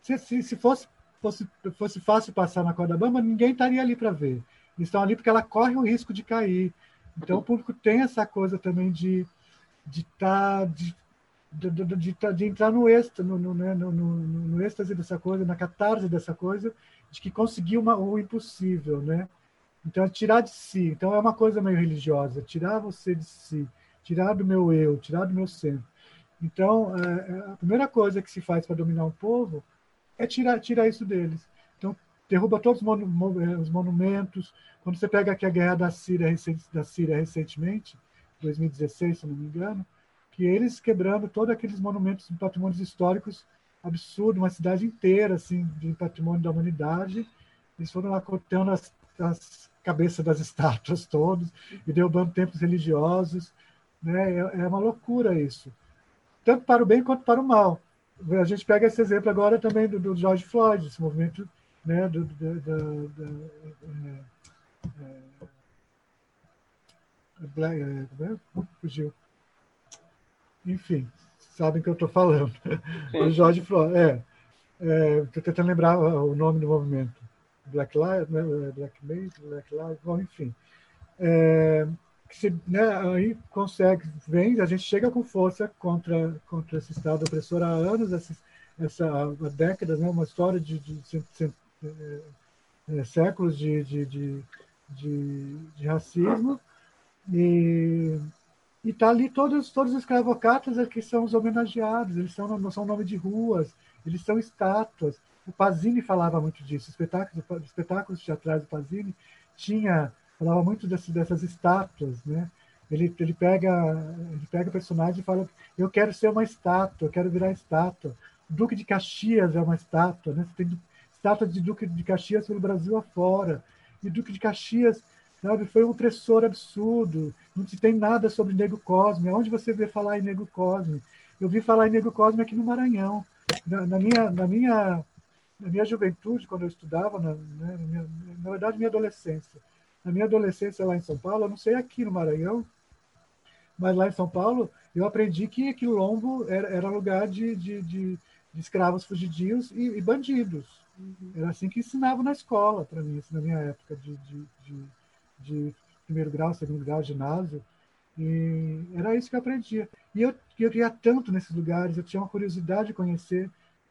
Se, se, se fosse, fosse, fosse fácil passar na corda bamba, ninguém estaria ali para ver. Eles estão ali porque ela corre o risco de cair. Então o público tem essa coisa também de de tá, de de, de, de, entrar no êxtase, no, no, né, no, no, êxtase dessa coisa, na catarse dessa coisa, de que conseguiu uma, o impossível, né? Então, é tirar de si. Então, é uma coisa meio religiosa, tirar você de si, tirar do meu eu, tirar do meu centro. Então, é, é a primeira coisa que se faz para dominar um povo é tirar, tirar isso deles. Então, derruba todos os, é, monumentos. Quando você pega aqui a guerra da Síria, da Síria recentemente, 2016, se não me engano, que eles quebrando todos aqueles monumentos patrimônios históricos absurdo, uma cidade inteira assim de patrimônio da humanidade, eles foram lá cortando as, as cabeças das estátuas todos e derrubando templos religiosos, né? É, é, uma loucura isso, tanto para o bem quanto para o mal. A gente pega esse exemplo agora também do, do George Floyd, esse movimento, né? Do, do, do, do é, é, Black, é, fugiu enfim, sabem que eu estou falando. O Jorge Flores, é, estou é, tentando lembrar o nome do movimento. Black Lives, né, Black Lives, Black Lives, bom, enfim. É, que se, né, aí consegue, vem, a gente chega com força contra, contra esse Estado opressor há anos, essa, essa há décadas, né, uma história de, de, é, é, séculos de, de, de, de, de racismo, e está ali todos, todos os escravocratas que são os homenageados, eles são, não são nome de ruas, eles são estátuas. O Pazini falava muito disso, espetáculos, espetáculos teatrais do Pazini tinha, falava muito desse, dessas estátuas, né? Ele, ele, pega, ele pega o personagem e fala: Eu quero ser uma estátua, eu quero virar estátua. Duque de Caxias é uma estátua, né? Você tem estátua de Duque de Caxias pelo Brasil afora. E Duque de Caxias sabe? Foi um opressor absurdo. Não se tem nada sobre Nego Cosme. Onde você vê falar em Nego Cosme? Eu vi falar em Nego Cosme aqui no Maranhão. Na, na minha, na minha, na minha juventude, quando eu estudava, na, né, na, minha, na verdade, minha adolescência. Na minha adolescência lá em São Paulo, eu não sei aqui no Maranhão, mas lá em São Paulo, eu aprendi que Quilombo era, era lugar de, de, de, de escravos fugidios e, e bandidos. Uhum. Era assim que ensinavam na escola, para mim, assim, na minha época de, de, de de primeiro grau, segundo grau, ginásio. E era isso que eu aprendia. E eu, eu ia tanto nesses lugares, eu tinha uma curiosidade de conhecer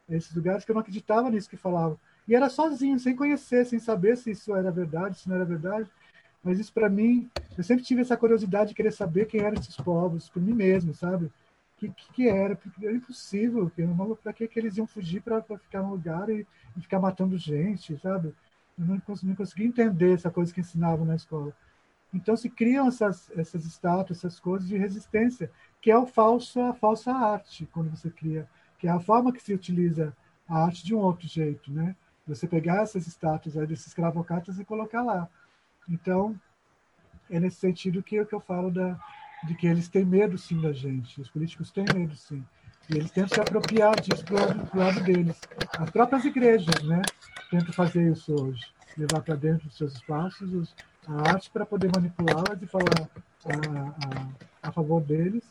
esses lugares que eu não acreditava nisso que falavam. E era sozinho, sem conhecer, sem saber se isso era verdade, se não era verdade. Mas isso para mim, eu sempre tive essa curiosidade de querer saber quem eram esses povos, por mim mesmo, sabe? que, que era, porque era impossível, para que, que eles iam fugir para ficar no lugar e, e, ficar matando gente, sabe? Eu não, não conseguia entender essa coisa que ensinavam na escola. Então se criam essas, essas estátuas, essas coisas de resistência, que é o falso, a falsa arte, quando você cria, que é a forma que se utiliza a arte de um outro jeito, né? Você pegar essas estátuas aí desses cravocatas e colocar lá. Então, é nesse sentido que, que eu falo da, de que eles têm medo, sim, da gente. Os políticos têm medo, sim. E eles tentam se apropriar disso para o lado, deles. As próprias igrejas né, tentam fazer isso hoje. Levar para dentro dos seus espaços os, a arte para poder manipulá-las e falar a, a, a, favor deles.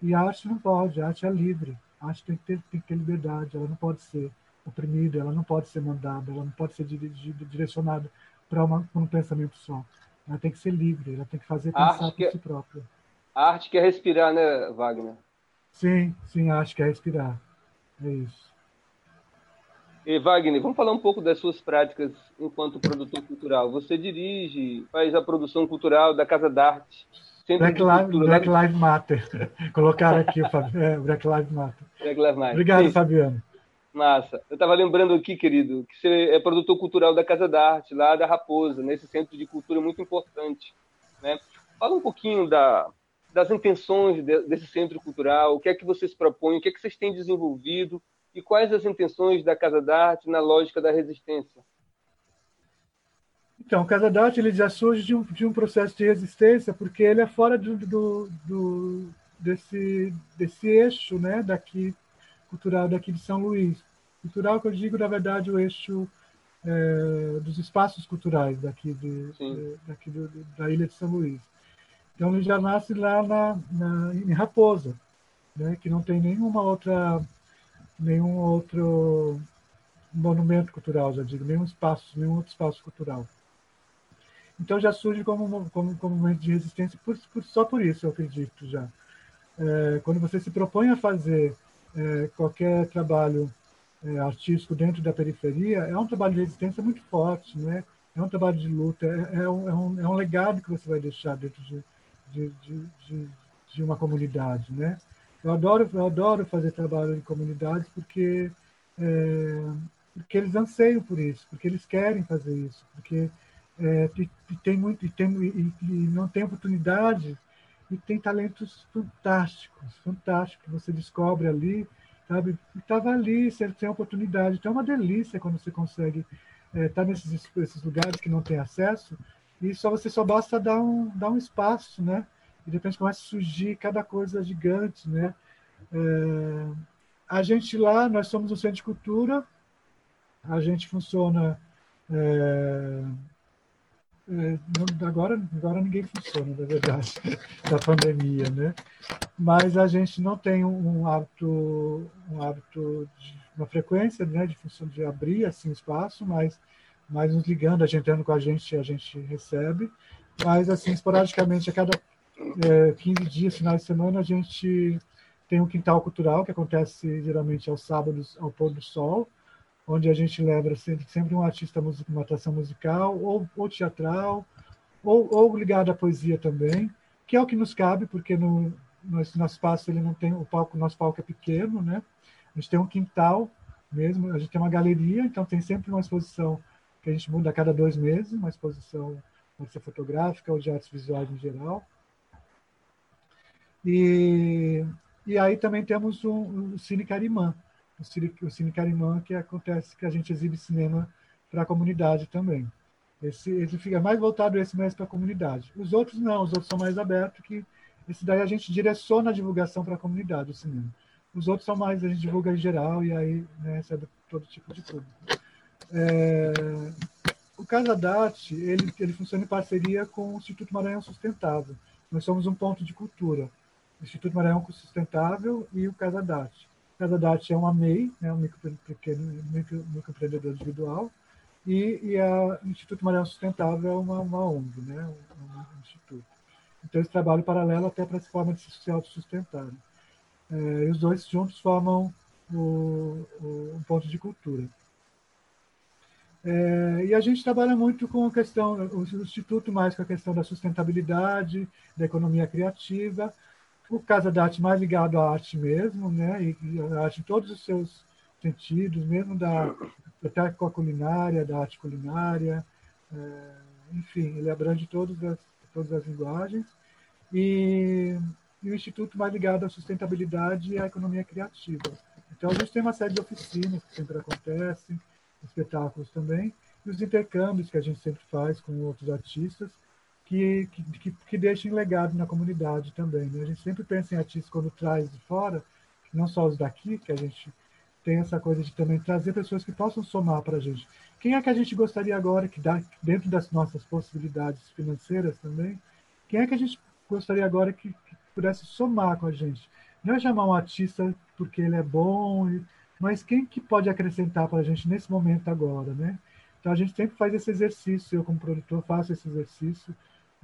E a arte não pode, a arte é livre. A arte tem que ter, tem que ter liberdade, ela não pode ser oprimida, ela não pode ser mandada, ela não pode ser dirigida, direcionada para um pensamento só. Ela tem que ser livre, ela tem que fazer pensar por si própria. A arte quer respirar, né, Wagner? Sim, sim, a arte quer respirar. É isso. E Wagner, vamos falar um pouco das suas práticas enquanto produtor cultural. Você dirige, faz a produção cultural da Casa d'Arte. Black, Live, Black Lives Matter. Colocaram aqui o é, Black Lives Matter. Black Lives Matter. Obrigado, Sim. Fabiano. Massa. Eu estava lembrando aqui, querido, que você é produtor cultural da Casa d'Arte, lá da Raposa, nesse centro de cultura muito importante. Né? Fala um pouquinho da, das intenções desse centro cultural, o que é que vocês propõem, o que é que vocês têm desenvolvido e quais as intenções da Casa da Arte na lógica da resistência. Então, o Casa da Arte ele já surge de um, de um processo de resistência porque ele é fora do, do, do, desse, desse eixo né, daqui cultural daqui de São Luís. Cultural que eu digo, na verdade, o eixo é, dos espaços culturais daqui, de, de daqui do, da ilha de São Luís. Então ele já nasce lá na, na, em Raposa, né, que não tem nenhuma outra, nenhum outro monumento cultural, já digo, nenhum espaço, nenhum outro espaço cultural. Então já surge como, como, como momento de resistência por, por, só por isso, eu acredito já. É, quando você se propõe a fazer é, qualquer trabalho é, artístico dentro da periferia, é um trabalho de resistência muito forte, né? é um trabalho de luta, é, é, um, é, um, é um legado que você vai deixar dentro de, de, de, de, de uma comunidade, né? Eu adoro, eu adoro fazer trabalho em comunidades porque, é, porque eles anseiam por isso, porque eles querem fazer isso, porque é, e, tem muito e, tem, e, e, não tem oportunidade e tem talentos fantásticos, fantásticos você descobre ali, sabe? Estava ali, você tem oportunidade. Então é uma delícia quando você consegue é, estar nesses, esses lugares que não tem acesso e só você só basta dar um, dar um espaço, né? E de repente começa a surgir cada coisa gigante, né? É, a gente lá, nós somos um centro de cultura, a gente funciona. É, agora, agora ninguém funciona, na verdade, da pandemia, né? Mas a gente não tem um hábito, um hábito de uma frequência, né, de função de abrir assim espaço, mas mas nos ligando, a gente entrando com a gente, a gente recebe. Mas, assim, esporadicamente, a cada é, 15 dias, final de semana, a gente tem um quintal cultural, que acontece geralmente aos sábados, ao pôr do sol, onde a gente leva sempre, sempre um artista, uma atração musical, ou, ou teatral, ou, ou ligado à poesia também, que é o que nos cabe, porque no, no nosso espaço ele não tem o palco, nosso palco é pequeno, né? A gente tem um quintal mesmo, a gente tem uma galeria, então tem sempre uma exposição que a gente muda a cada dois meses, uma exposição pode ser fotográfica ou de artes visuais em geral. E, e aí também temos o, o Cine Carimã, o Cine, o Cine Carimã que acontece que a gente exibe cinema para a comunidade também. Esse, esse fica mais voltado esse mais para a comunidade. Os outros não, os outros são mais abertos, que esse daí a gente direciona a divulgação para a comunidade, o cinema. Os outros são mais, a gente divulga em geral e aí né, recebe todo tipo de público. É, o Casa Date, ele, ele funciona em parceria com o Instituto Maranhão Sustentável. Nós somos um ponto de cultura. O Instituto Maranhão Sustentável e o Casa Date é uma MEI, né, um micro, pequeno, micro, microempreendedor individual, e, e a, Instituto Maranhão Sustentável é uma, uma ONG, né, um, um instituto. Então, esse trabalho paralelo até para essa forma de se autossustentar. É, e os dois juntos formam o, o, um ponto de cultura. É, e a gente trabalha muito com a questão, o Instituto mais com a questão da sustentabilidade, da economia criativa, o Casa da Arte mais ligado à arte mesmo, né? E, e a arte em todos os seus sentidos, mesmo da até com a culinária, da arte culinária, é, enfim, ele abrange todas as, todas as linguagens. E, e o Instituto mais ligado à sustentabilidade e à economia criativa. Então, a gente tem uma série de oficinas que sempre acontecem, espetáculos também, e os intercâmbios que a gente sempre faz com outros artistas, que, que, que deixem legado na comunidade também. Né? A gente sempre pensa em artistas quando traz de fora, não só os daqui, que a gente tem essa coisa de também trazer pessoas que possam somar para a gente. Quem é que a gente gostaria agora que dá dentro das nossas possibilidades financeiras também? Quem é que a gente gostaria agora que, que pudesse somar com a gente? Não é chamar um artista porque ele é bom, mas quem que pode acrescentar para a gente nesse momento agora, né? Então a gente sempre faz esse exercício. Eu como produtor faço esse exercício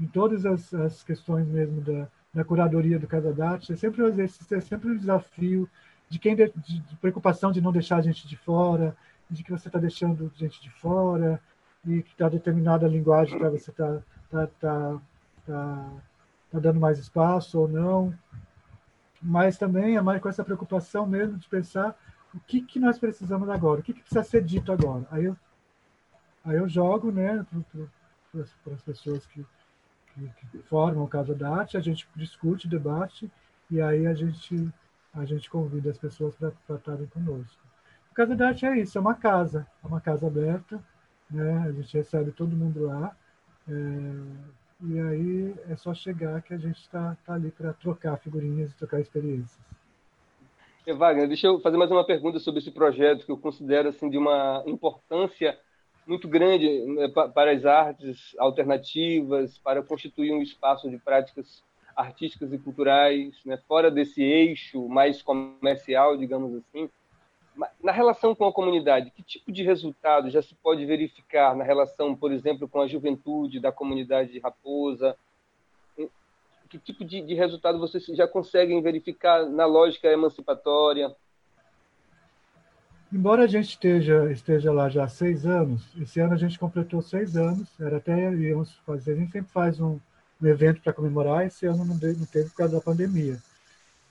em todas as, as questões mesmo da, da curadoria do Casa Date. É sempre um exercício, é sempre um desafio de quem de, de preocupação de não deixar a gente de fora, de que você está deixando gente de fora e que está determinada linguagem para você tá, tá, tá, tá, tá dando mais espaço ou não. Mas também é mais com essa preocupação mesmo de pensar o que, que nós precisamos agora, o que, que precisa ser dito agora. Aí eu, aí eu jogo né, para as pessoas que, que, que formam o Casa da Arte, a gente discute, debate, e aí a gente a gente convida as pessoas para estarem conosco. A Casa da Arte é isso, é uma casa, é uma casa aberta, né? a gente recebe todo mundo lá, é, e aí é só chegar que a gente está tá ali para trocar figurinhas e trocar experiências. E, Wagner, deixa eu fazer mais uma pergunta sobre esse projeto que eu considero assim de uma importância muito grande né, para as artes alternativas, para constituir um espaço de práticas artísticas e culturais, né, fora desse eixo mais comercial, digamos assim. Na relação com a comunidade, que tipo de resultado já se pode verificar na relação, por exemplo, com a juventude da comunidade de Raposa? Que tipo de, de resultado vocês já conseguem verificar na lógica emancipatória? Embora a gente esteja, esteja lá já há seis anos, esse ano a gente completou seis anos, era até íamos fazer, a gente sempre faz um, um evento para comemorar. Esse ano não, não teve por causa da pandemia.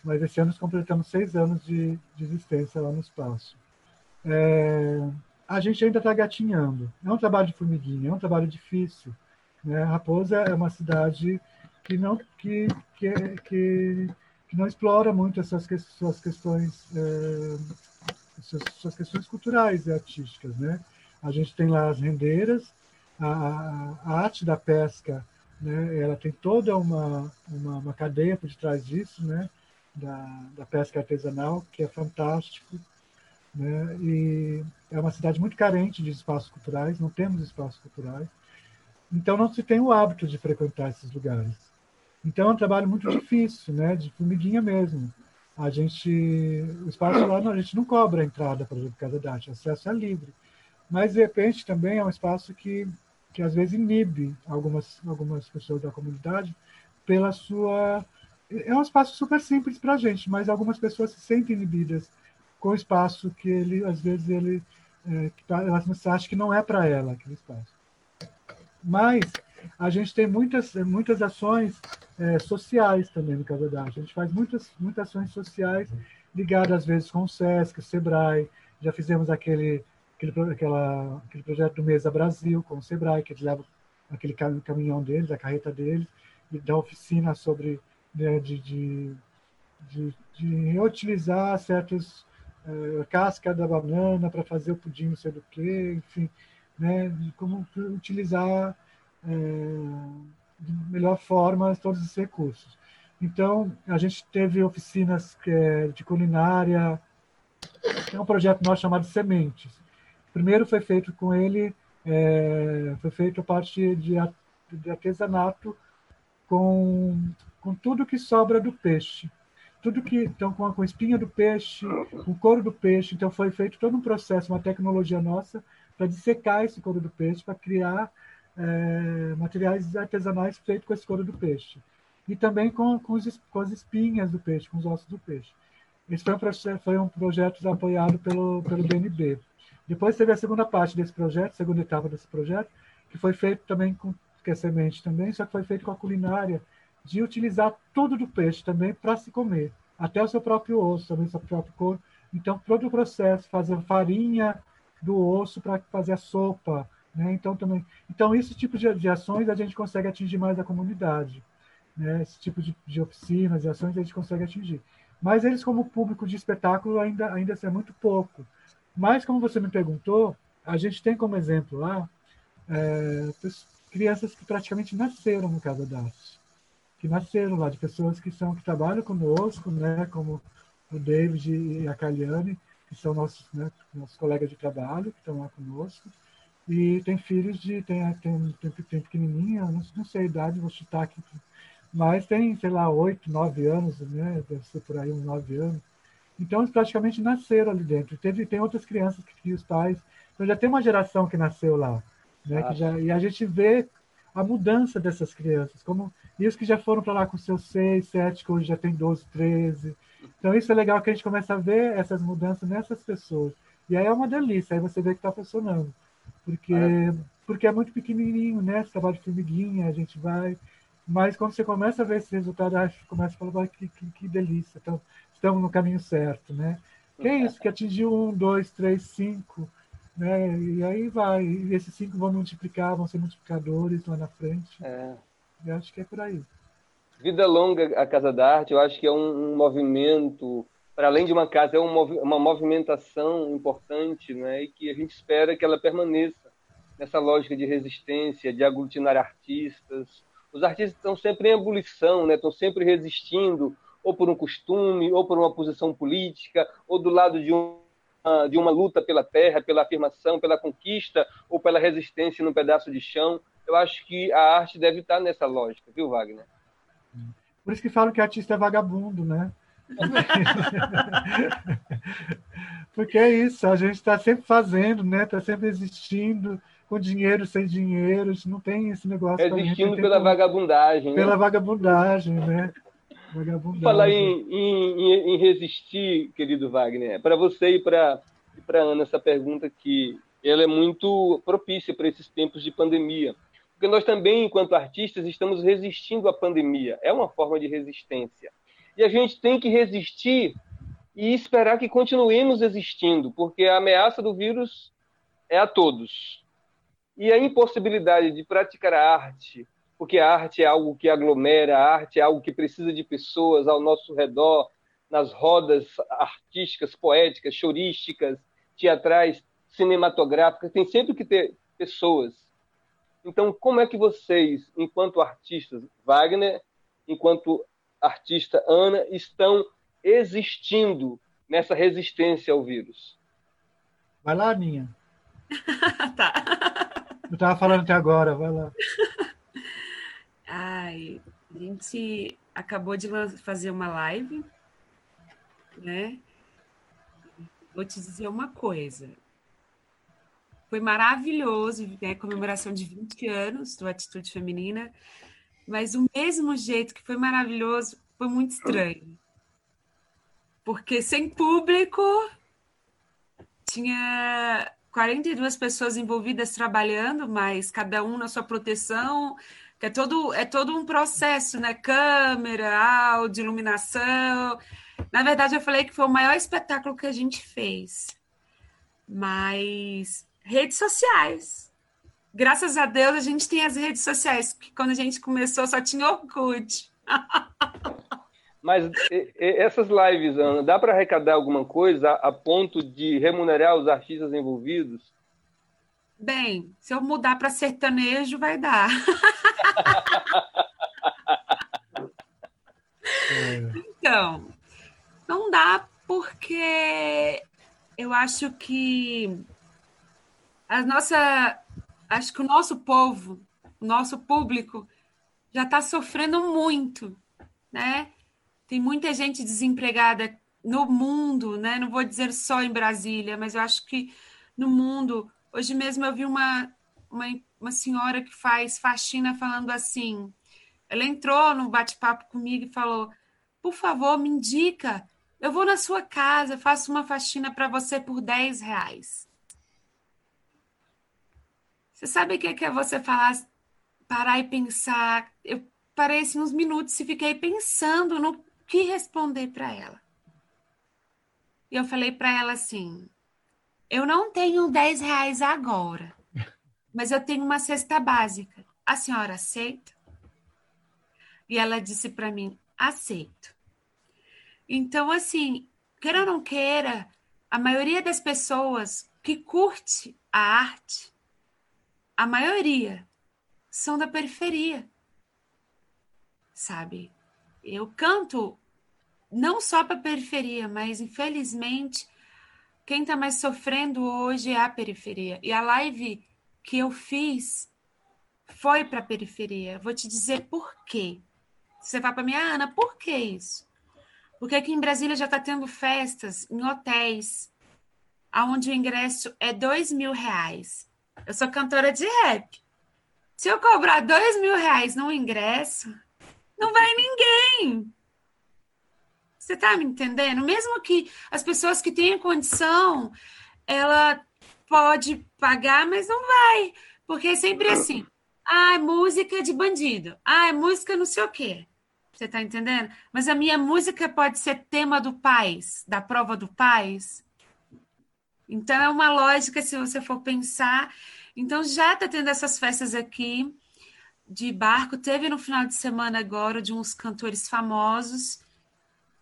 Mas esse ano nós completamos seis anos de, de existência lá no espaço. É, a gente ainda está gatinhando. É um trabalho de formiguinha, é um trabalho difícil. Né? Raposa é uma cidade que não, que, que, que, que não explora muito essas suas questões é, suas, suas, questões culturais e artísticas. Né? A gente tem lá as rendeiras, a, a arte da pesca né? Ela tem toda uma, uma, uma, cadeia por detrás disso, né? Da, da pesca artesanal, que é fantástico. Né? E é uma cidade muito carente de espaços culturais, não temos espaços culturais. Então não se tem o hábito de frequentar esses lugares. Então é um trabalho muito difícil, né? De formiguinha mesmo. A gente, o espaço lá, a gente não cobra a entrada para o Casa da Arte, o acesso é livre. Mas, de repente, também é um espaço que que às vezes inibe algumas, algumas pessoas da comunidade pela sua. É um espaço super simples para a gente, mas algumas pessoas se sentem inibidas com o espaço que ele, às vezes, ele. É, que tá, elas acham que não é para ela aquele espaço. Mas a gente tem muitas, muitas ações é, sociais também no Casa da. A gente faz muitas, muitas ações sociais ligadas, às vezes, com o SESC, o SEBRAE. Já fizemos aquele aquele, aquela, aquele projeto do Mesa Brasil com o Sebrae, que eles levam aquele caminhão deles, a carreta deles, e dá oficina sobre né, de, de, de, de, reutilizar certas uh, casca da banana para fazer o pudim não sei do que, enfim, né, como utilizar de melhor forma todos esses recursos. Então, a gente teve oficinas é, de culinária, tem um projeto nosso chamado Sementes, Primeiro foi feito com ele, é, foi feito a parte de, de artesanato com, com tudo que sobra do peixe. Tudo que, então, com a, com espinha do peixe, o couro do peixe. Então, foi feito todo um processo, uma tecnologia nossa, para dissecar esse couro do peixe, para criar é, materiais artesanais feitos com esse couro do peixe. E também com, com, os, com as espinhas do peixe, com os ossos do peixe. Esse foi um, projeto, foi um projeto apoiado pelo, pelo BNB. Depois teve a segunda parte desse projeto, segunda etapa desse projeto, que foi feito também com que é semente também, só que foi feito com a culinária de utilizar tudo do peixe também para se comer, até o seu próprio osso, também o seu próprio couro. Então, todo o processo, fazer farinha do osso para fazer a sopa, né? Então, também, então, esse tipo de, de ações a gente consegue atingir mais a comunidade. Né? Esse tipo de, de oficinas e ações a gente consegue atingir. Mas eles, como público de espetáculo, ainda, ainda é muito pouco. Mas, como você me perguntou, a gente tem como exemplo lá é, crianças que praticamente nasceram no Casa da que nasceram lá, de pessoas que são que trabalham conosco, né, como o David e a Caliane, que são nossos, né, nossos colegas de trabalho, que estão lá conosco, e tem filhos de. Tem, tem, tem, tem pequenininha, não, não sei a idade, vou chutar aqui, mas tem, sei lá, oito, nove anos, né? Deve ser por aí uns nove anos. Então, eles praticamente nasceram ali dentro. Teve, tem outras crianças que, que os pais. Então, já tem uma geração que nasceu lá. Né? Já, e a gente vê a mudança dessas crianças. como E os que já foram para lá com seus seis, sete, que hoje já tem 12, 13. Então, isso é legal que a gente começa a ver essas mudanças nessas pessoas. E aí é uma delícia, aí você vê que está funcionando porque, porque é muito pequenininho, né? Esse trabalho de formiguinha, a gente vai. Mas quando você começa a ver esse resultado, acho começa a falar, que, que, que delícia, então, estamos no caminho certo, né? Que é isso, que atingiu um, dois, três, cinco, né? E aí vai, e esses cinco vão multiplicar, vão ser multiplicadores lá na frente. É. Eu acho que é por aí. Vida longa a Casa da Arte, eu acho que é um, um movimento para além de uma casa, é uma movimentação importante né, e que a gente espera que ela permaneça nessa lógica de resistência, de aglutinar artistas. Os artistas estão sempre em ebulição, né, estão sempre resistindo, ou por um costume, ou por uma posição política, ou do lado de, um, de uma luta pela terra, pela afirmação, pela conquista, ou pela resistência num pedaço de chão. Eu acho que a arte deve estar nessa lógica, viu, Wagner? Por isso que falam que artista é vagabundo, né? Porque é isso, a gente está sempre fazendo, né? Está sempre existindo, com dinheiro, sem dinheiro, não tem esse negócio. Existindo pela como... vagabundagem. Pela né? vagabundagem, né? Vagabundagem. Falar em, em, em, resistir, querido Wagner, para você e para Ana, essa pergunta que ela é muito propícia para esses tempos de pandemia. Porque nós também, enquanto artistas, estamos resistindo à pandemia. É uma forma de resistência. E a gente tem que resistir e esperar que continuemos existindo, porque a ameaça do vírus é a todos. E a impossibilidade de praticar a arte, porque a arte é algo que aglomera, a arte é algo que precisa de pessoas ao nosso redor, nas rodas artísticas, poéticas, chorísticas, teatrais, cinematográficas, tem sempre que ter pessoas. Então, como é que vocês, enquanto artistas, Wagner, enquanto artista Ana estão existindo nessa resistência ao vírus? Vai lá, Aninha. tá. Eu estava falando até agora, vai lá. Ai, a gente acabou de fazer uma live, né? Vou te dizer uma coisa. Foi maravilhoso, né? Comemoração de 20 anos do Atitude Feminina. Mas o mesmo jeito que foi maravilhoso, foi muito estranho. Porque sem público, tinha 42 pessoas envolvidas trabalhando, mas cada um na sua proteção, que é todo, é todo um processo, né? Câmera, áudio, iluminação. Na verdade, eu falei que foi o maior espetáculo que a gente fez. Mas redes sociais graças a Deus, a gente tem as redes sociais, que quando a gente começou só tinha Orkut. Mas essas lives, Ana, dá para arrecadar alguma coisa a ponto de remunerar os artistas envolvidos? Bem, se eu mudar para sertanejo, vai dar. então, não dá porque eu acho que a nossa acho que o nosso povo, o nosso público, já está sofrendo muito, né? Tem muita gente desempregada no mundo, né? Não vou dizer só em Brasília, mas eu acho que no mundo. Hoje mesmo eu vi uma, uma, uma senhora que faz faxina falando assim. Ela entrou no bate-papo comigo e falou: por favor, me indica. Eu vou na sua casa, faço uma faxina para você por 10 reais. Você sabe o que é você falar, parar e pensar? Eu parei assim, uns minutos e fiquei pensando no que responder para ela. E eu falei para ela assim: eu não tenho 10 reais agora, mas eu tenho uma cesta básica. A senhora aceita? E ela disse para mim: aceito. Então, assim, queira ou não queira, a maioria das pessoas que curte a arte, a maioria são da periferia, sabe? Eu canto não só para a periferia, mas infelizmente quem está mais sofrendo hoje é a periferia. E a live que eu fiz foi para a periferia. Vou te dizer por quê. Você vai para mim, ah, Ana, por que isso? Porque aqui em Brasília já está tendo festas em hotéis, aonde o ingresso é dois mil reais. Eu sou cantora de rap. Se eu cobrar dois mil reais no ingresso, não vai ninguém. Você está me entendendo? Mesmo que as pessoas que têm condição, ela pode pagar, mas não vai. Porque é sempre assim. Ah, é música de bandido. Ah, é música não sei o quê. Você está entendendo? Mas a minha música pode ser tema do pais, da prova do pais. Então é uma lógica se você for pensar. Então já está tendo essas festas aqui de barco. Teve no final de semana agora de uns cantores famosos,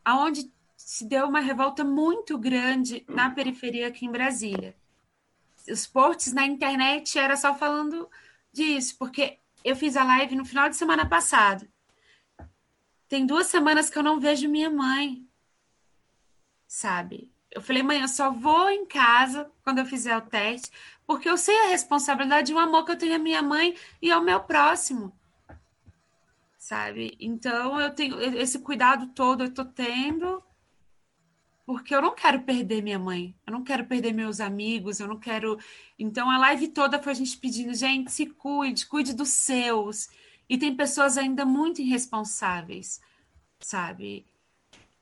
aonde se deu uma revolta muito grande na periferia aqui em Brasília. Os posts na internet era só falando disso, porque eu fiz a live no final de semana passado. Tem duas semanas que eu não vejo minha mãe, sabe? Eu falei, mãe, eu só vou em casa quando eu fizer o teste, porque eu sei a responsabilidade e o amor que eu tenho à minha mãe e ao meu próximo, sabe? Então eu tenho esse cuidado todo, eu tô tendo, porque eu não quero perder minha mãe, eu não quero perder meus amigos, eu não quero. Então a live toda foi a gente pedindo, gente, se cuide, cuide dos seus. E tem pessoas ainda muito irresponsáveis, sabe?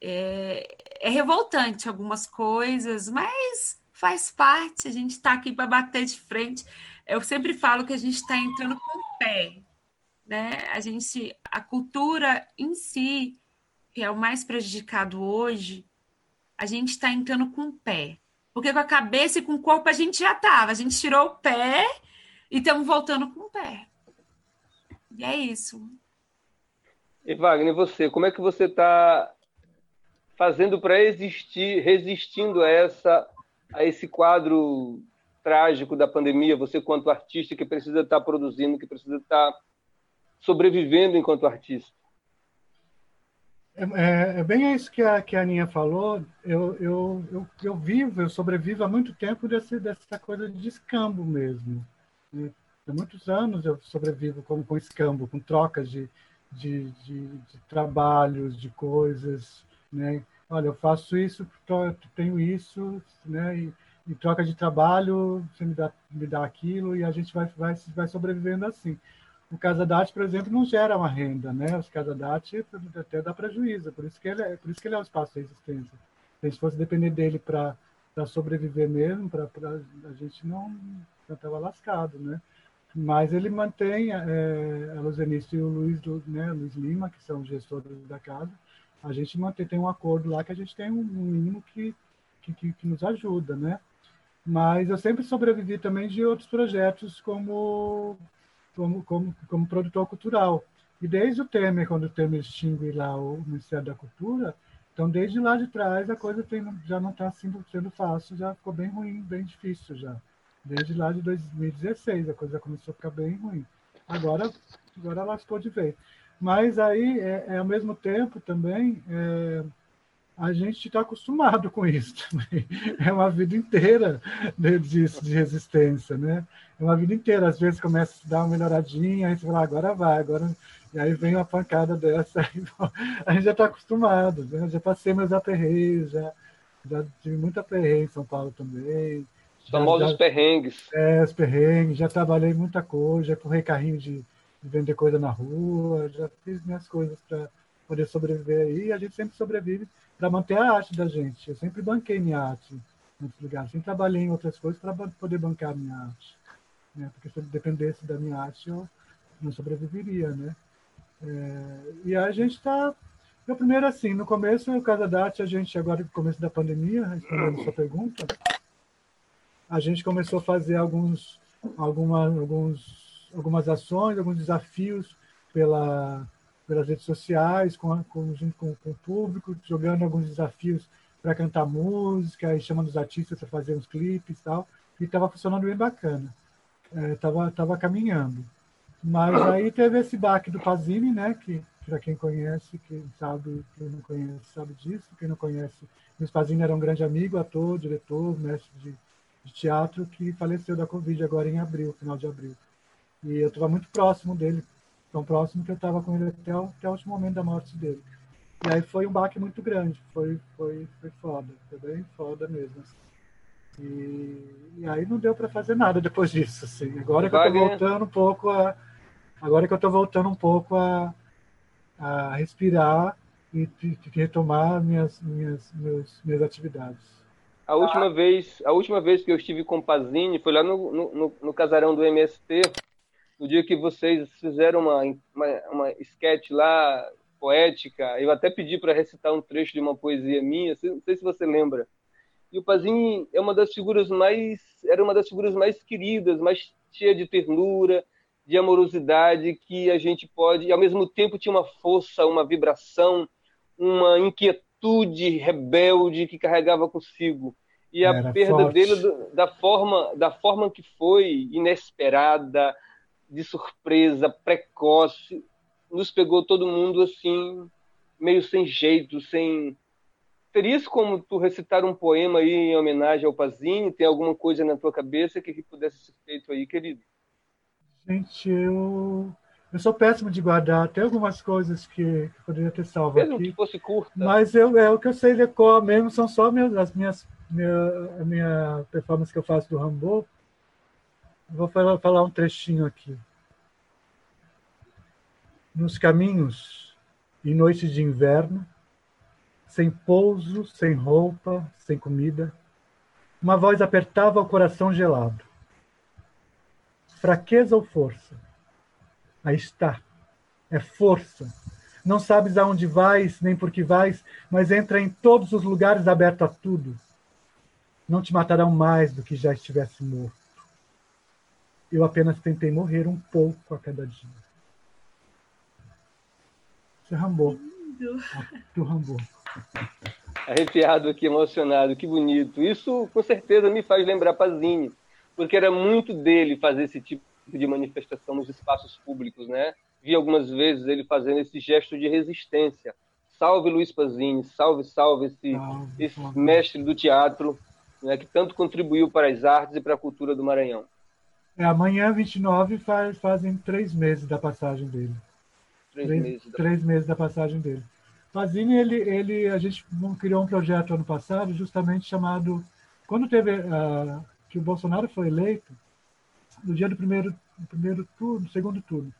É, é revoltante algumas coisas, mas faz parte, a gente está aqui para bater de frente. Eu sempre falo que a gente está entrando com o pé, né? A gente, a cultura em si, que é o mais prejudicado hoje, a gente está entrando com o pé. Porque com a cabeça e com o corpo a gente já estava. A gente tirou o pé e estamos voltando com o pé. E é isso. E Wagner, você, como é que você está fazendo para existir, resistindo a essa a esse quadro trágico da pandemia, você quanto artista que precisa estar tá produzindo, que precisa estar tá sobrevivendo enquanto artista? É, é, é, bem isso que a, que a Aninha falou. Eu, eu, eu, eu vivo, eu sobrevivo há muito tempo desse, dessa coisa de escambo mesmo. Né? Há muitos anos eu sobrevivo com, com escambo, com trocas de, de, de, de trabalhos, de coisas, né? Olha, eu faço isso, tenho isso, né? E, em troca de trabalho, você me dá, me dá aquilo e a gente vai, vai, vai sobrevivendo assim. O Casa Date, por exemplo, não gera uma renda, né? Os Casa Date até dá prejuízo, por isso que ele é, por isso que ele é um espaço de resistência. Se a gente fosse depender dele para sobreviver mesmo, para a gente não estava lascado, né? mas ele mantém é, a Luzenice e o Luiz, né, Luiz Lima, que são gestores da casa, a gente mantém, tem um acordo lá que a gente tem um mínimo que, que, que, que nos ajuda, né? Mas eu sempre sobrevivi também de outros projetos como, como, como, como produtor cultural. E desde o Temer, quando o Temer extingue lá o Ministério da Cultura, então desde lá de trás a coisa tem, já não está sendo, sendo fácil, já ficou bem ruim, bem difícil já. Desde lá de 2016 a coisa começou a ficar bem ruim. Agora, agora lascou de vez. Mas aí, é, é ao mesmo tempo também, é, a gente está acostumado com isso também. É uma vida inteira de, de, de, resistência, né? É uma vida inteira. Às vezes começa a dar uma melhoradinha, aí você fala, agora vai, agora... E aí vem uma pancada dessa. Aí, a gente já está acostumado, né? já passei meus aperreios, já, já tive muita aperreio em São Paulo também. Os famosos perrengues. É, os perrengues, já trabalhei muita coisa, já empurrei carrinho de, de vender coisa na rua, já fiz minhas coisas para poder sobreviver aí, e a gente sempre sobrevive para manter a arte da gente. Eu sempre banquei minha arte em outros lugares, sempre trabalhei em outras coisas para poder bancar minha arte. Né? Porque se eu dependesse da minha arte, eu não sobreviveria, né? É, e a gente está. Eu primeiro assim, no começo, o Casa Date, a gente, agora no começo da pandemia, respondendo a sua pergunta, a gente começou a fazer alguns, alguma, alguns, algumas ações, alguns desafios pela, pelas redes sociais, com, com, junto com, com o público, jogando alguns desafios para cantar música, e chamando os artistas para fazer uns clipes e tal, e estava funcionando bem bacana. Estava é, tava caminhando. Mas aí teve esse baque do Pazini, né, que para quem conhece, quem sabe, quem não conhece, sabe disso. Quem não conhece, Luiz Pazini era um grande amigo, ator, diretor, mestre de, de teatro, que faleceu da Covid agora em abril, final de abril. E eu estava muito próximo dele, tão próximo que eu estava com ele até o, até o último momento da morte dele. E aí foi um baque muito grande, foi, foi, foi foda, foi bem foda mesmo. Assim. E, e, aí não deu para fazer nada depois disso. Assim. Agora que eu estou voltando um pouco a, agora que eu estou voltando um pouco a, a respirar e, e retomar minhas, minhas, meus, minhas atividades. A última, vez, a última vez que eu estive com o Pazini foi lá no, no, no casarão do MST, no dia que vocês fizeram uma, uma, uma sketch lá, poética. Eu até pedi para recitar um trecho de uma poesia minha, não sei se você lembra. E o Pazini é uma das figuras mais, era uma das figuras mais queridas, mais cheia de ternura, de amorosidade que a gente pode, e ao mesmo tempo tinha uma força, uma vibração, uma inquietude rebelde que carregava consigo. E a Era perda forte. dele da forma, da forma que foi inesperada, de surpresa, precoce, nos pegou todo mundo assim, meio sem jeito, sem. Teria como tu recitar um poema aí em homenagem ao Pazini? Tem alguma coisa na tua cabeça que, que pudesse ser feito aí, querido? Gente, eu, eu sou péssimo de guardar. Tem algumas coisas que, que poderia ter salvo Mesmo aqui. que fosse curta. Mas eu, é o que eu sei decor mesmo, são só minhas, as minhas, minha, a minha performance que eu faço do Rambo. Vou falar, falar um trechinho aqui. Nos caminhos e noites de inverno, sem pouso, sem roupa, sem comida, uma voz apertava o coração gelado fraqueza ou força? Aí está. É força. Não sabes aonde vais, nem por que vais, mas entra em todos os lugares aberto a tudo. Não te matarão mais do que já estivesse morto. Eu apenas tentei morrer um pouco a cada dia. Você rambou. Tu rambou. Arrepiado aqui, emocionado, que bonito. Isso com certeza me faz lembrar Pazini porque era muito dele fazer esse tipo de manifestação nos espaços públicos, né? Vi algumas vezes ele fazendo esse gesto de resistência. Salve Luiz Pazini, salve, salve esse, salve, esse salve. mestre do teatro, né, que tanto contribuiu para as artes e para a cultura do Maranhão. É, amanhã, 29, faz, fazem três meses da passagem dele. Três, três meses. Da... Três meses da passagem dele. Pazini, ele, ele, a gente criou um projeto ano passado, justamente chamado. Quando teve a que o Bolsonaro foi eleito no dia do primeiro, do primeiro turno, segundo turno.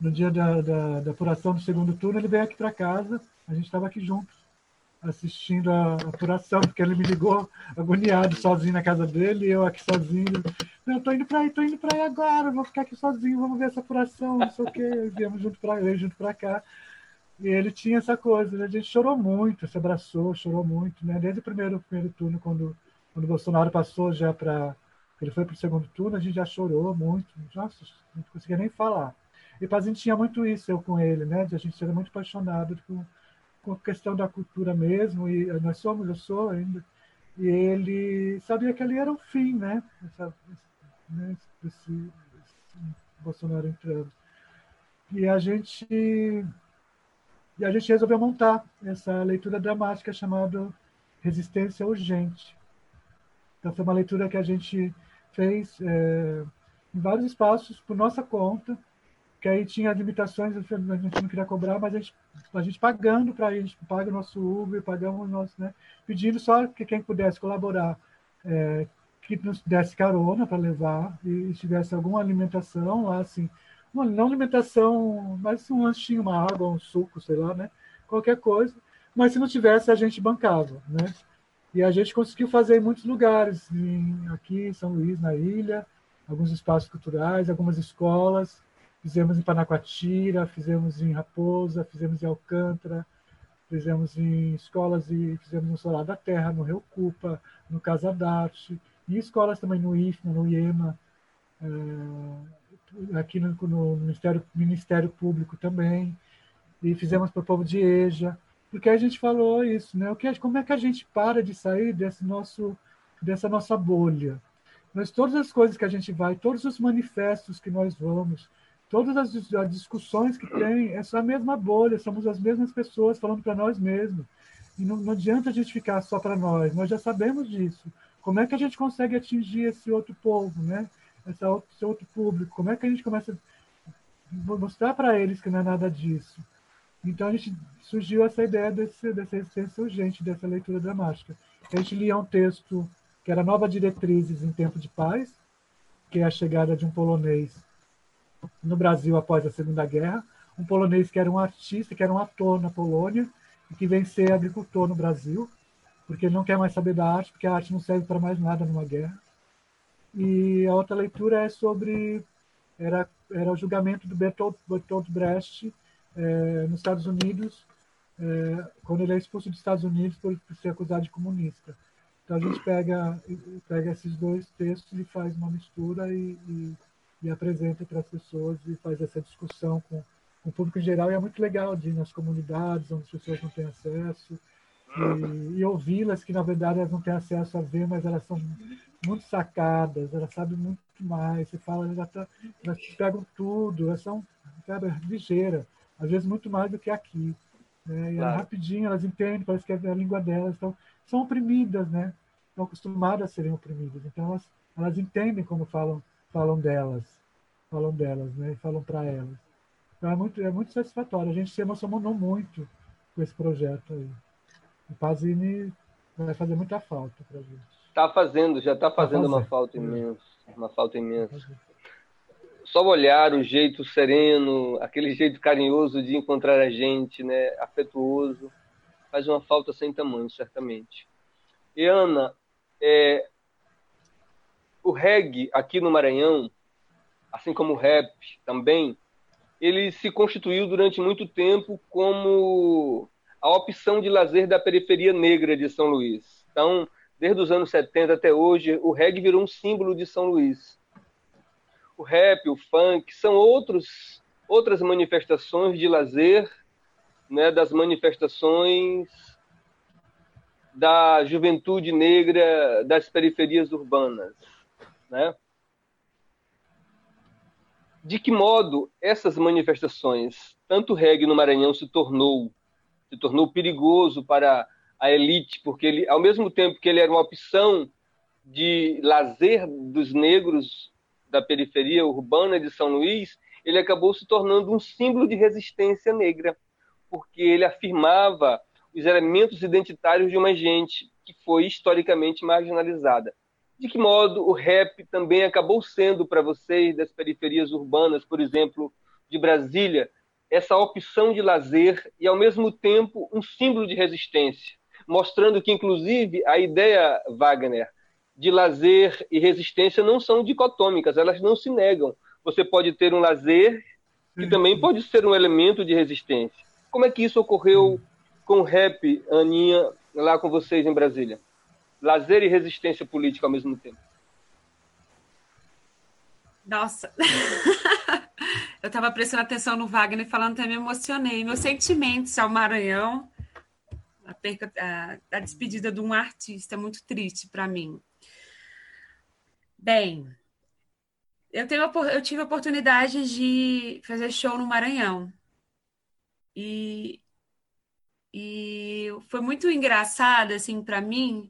No dia da, da, da apuração do segundo turno, ele veio aqui para casa, a gente estava aqui juntos, assistindo a apuração, porque ele me ligou agoniado, sozinho na casa dele, e eu aqui sozinho. Não, tô indo para aí, tô indo para aí agora, vou ficar aqui sozinho, vamos ver essa apuração, não sei o quê. Viemos junto para ele, junto para cá. E ele tinha essa coisa, né? a gente chorou muito, se abraçou, chorou muito, né? Desde o primeiro, primeiro turno, quando quando o Bolsonaro passou já para. Ele foi para o segundo turno, a gente já chorou muito. Nossa, não conseguia nem falar. E Pazinho tinha muito isso, eu com ele, né? A gente ser muito apaixonado com, com a questão da cultura mesmo. E nós somos, eu sou ainda. E ele sabia que ali era o fim, né? Essa, né? Esse Bolsonaro entrando. E a gente e a gente resolveu montar essa leitura dramática chamada Resistência Urgente, então, foi uma leitura que a gente fez é, em vários espaços por nossa conta, que aí tinha limitações, a gente não queria cobrar, mas a gente, a gente pagando para gente paga o nosso Uber, pagamos o nosso, né, pedindo só que quem pudesse colaborar, é, que nos desse carona para levar e tivesse alguma alimentação lá, assim, uma, não alimentação, mas um lanchinho, uma água, um suco, sei lá, né, qualquer coisa, mas se não tivesse, a gente bancava, né, e a gente conseguiu fazer em muitos lugares, em, aqui em São Luís, na ilha, alguns espaços culturais, algumas escolas. Fizemos em Panacoatira, fizemos em Raposa, fizemos em Alcântara, fizemos em escolas e fizemos no Solar da Terra, no Rio Cupa, no Casa d'Arte, e escolas também no IFMA, no IEMA, é, aqui no, no, Ministério, Ministério Público também, e fizemos para o povo de EJA, porque a gente falou isso, né? O que, como é que a gente para de sair desse nosso, dessa nossa bolha? Mas todas as coisas que a gente vai, todos os manifestos que nós vamos, todas as, discussões que tem, é só a mesma bolha, somos as mesmas pessoas falando para nós mesmos. E não, não adianta a gente ficar só para nós, nós já sabemos disso. Como é que a gente consegue atingir esse outro povo, né? Outro, esse outro público? Como é que a gente começa a mostrar para eles que não é nada disso? Então a gente surgiu essa ideia desse, dessa existência urgente, dessa leitura dramática. A gente lia um texto que era Nova Diretrizes em Tempo de Paz, que é a chegada de um polonês no Brasil após a Segunda Guerra, um polonês que era um artista, que era um ator na Polônia, e que vem ser agricultor no Brasil, porque ele não quer mais saber da arte, porque a arte não serve para mais nada numa guerra. E a outra leitura é sobre era era o julgamento do Bertolt, Bertolt Brecht é, nos Estados Unidos, é, quando ele é expulso dos Estados Unidos por, por, ser acusado de comunista. Então a gente pega pega esses dois textos e faz uma mistura e, e, e apresenta para as pessoas e faz essa discussão com, com, o público em geral. E é muito legal de ir nas comunidades onde as pessoas não têm acesso e, e ouvi-las, que na verdade elas não têm acesso a ver, mas elas são muito sacadas, elas sabem muito mais. Você fala, elas, tá, elas pegam tudo, elas são sabe, ligeiras, às vezes muito mais do que aqui. Né? E claro. rapidinho, elas entendem, parece que é a língua delas. Então, são oprimidas, né? Estão acostumadas a serem oprimidas. Então, elas, elas entendem como falam, falam delas, falam delas, né? Falam para elas. Então, é muito, é muito satisfatório. A gente se emocionou muito com esse projeto aí. O Pazini vai fazer muita falta para a gente. Está fazendo, já está fazendo, tá fazendo, uma falta imensa. Uma falta imensa. Só o olhar, o jeito sereno, aquele jeito carinhoso de encontrar a gente, né? afetuoso, faz uma falta sem tamanho, certamente. E Ana, é, o reggae aqui no Maranhão, assim como o rap também, ele se constituiu durante muito tempo como a opção de lazer da periferia negra de São Luís. Então, desde os anos 70 até hoje, o reggae virou um símbolo de São Luís. O rap, o funk, são outros, outras manifestações de lazer, né, das manifestações da juventude negra das periferias urbanas. Né? De que modo essas manifestações, tanto o reggae no Maranhão se tornou se tornou perigoso para a elite, porque ele, ao mesmo tempo que ele era uma opção de lazer dos negros da periferia urbana de São Luís, ele acabou se tornando um símbolo de resistência negra, porque ele afirmava os elementos identitários de uma gente que foi historicamente marginalizada. De que modo o rap também acabou sendo para vocês das periferias urbanas, por exemplo, de Brasília, essa opção de lazer e, ao mesmo tempo, um símbolo de resistência, mostrando que, inclusive, a ideia, Wagner, de lazer e resistência não são dicotômicas, elas não se negam. Você pode ter um lazer que também pode ser um elemento de resistência. Como é que isso ocorreu com o rap, Aninha, lá com vocês em Brasília? Lazer e resistência política ao mesmo tempo. Nossa! Eu estava prestando atenção no Wagner falando, até me emocionei. Meus sentimentos ao Maranhão, a, perca, a, a despedida de um artista, muito triste para mim. Bem, eu, tenho, eu tive a oportunidade de fazer show no Maranhão. E, e foi muito engraçado, assim, para mim,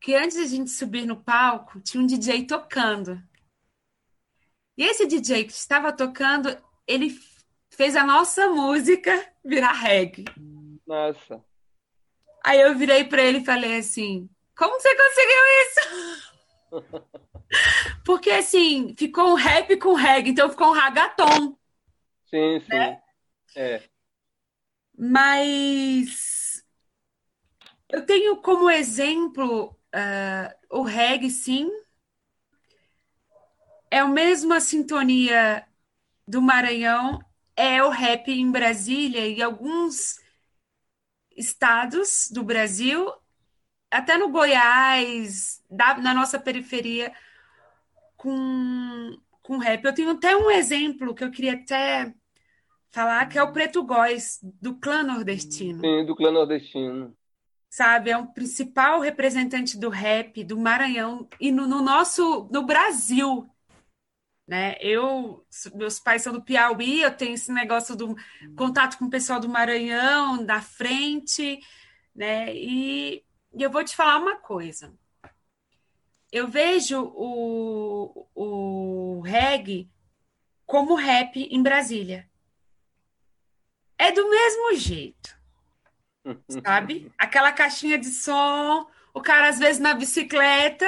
que antes de a gente subir no palco, tinha um DJ tocando. E esse DJ que estava tocando, ele fez a nossa música virar reggae. Nossa. Aí eu virei para ele e falei assim: Como você conseguiu isso? Porque assim, ficou um rap com reggae, então ficou um ragaton. Sim, sim. Né? É. Mas eu tenho como exemplo uh, o reggae, sim, é a mesma sintonia do Maranhão é o rap em Brasília e alguns estados do Brasil, até no Goiás, da, na nossa periferia, com, com rap. Eu tenho até um exemplo que eu queria até falar, que é o Preto Góis, do clã nordestino. Sim, do clã nordestino. Sabe, é um principal representante do rap do Maranhão e no, no nosso, no Brasil, né? Eu, meus pais são do Piauí, eu tenho esse negócio do contato com o pessoal do Maranhão, da frente, né? E, e eu vou te falar uma coisa. Eu vejo o, o reggae como rap em Brasília. É do mesmo jeito, sabe? Aquela caixinha de som, o cara às vezes na bicicleta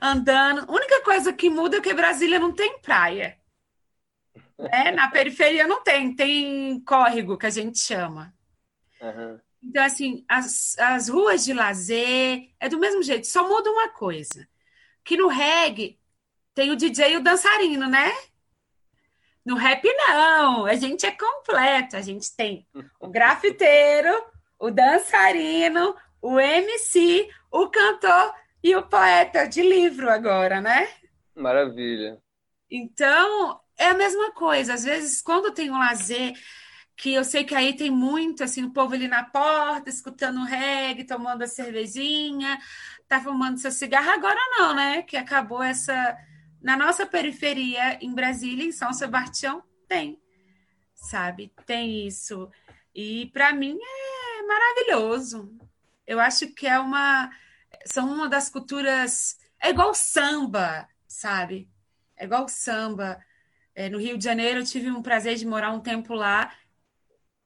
andando. A única coisa que muda é que Brasília não tem praia. É, na periferia não tem, tem córrego, que a gente chama. Uhum. Então, assim, as, as ruas de lazer é do mesmo jeito, só muda uma coisa. Que no reggae tem o DJ e o dançarino, né? No rap, não. A gente é completo. A gente tem o grafiteiro, o dançarino, o MC, o cantor e o poeta de livro agora, né? Maravilha. Então, é a mesma coisa. Às vezes, quando tem um lazer, que eu sei que aí tem muito, assim, o povo ali na porta, escutando reggae, tomando a cervejinha, tá fumando seu cigarro. Agora não, né? Que acabou essa... Na nossa periferia, em Brasília, em São Sebastião, tem, sabe? Tem isso. E para mim é maravilhoso. Eu acho que é uma são uma das culturas. É igual samba, sabe? É igual samba. É, no Rio de Janeiro, eu tive um prazer de morar um tempo lá.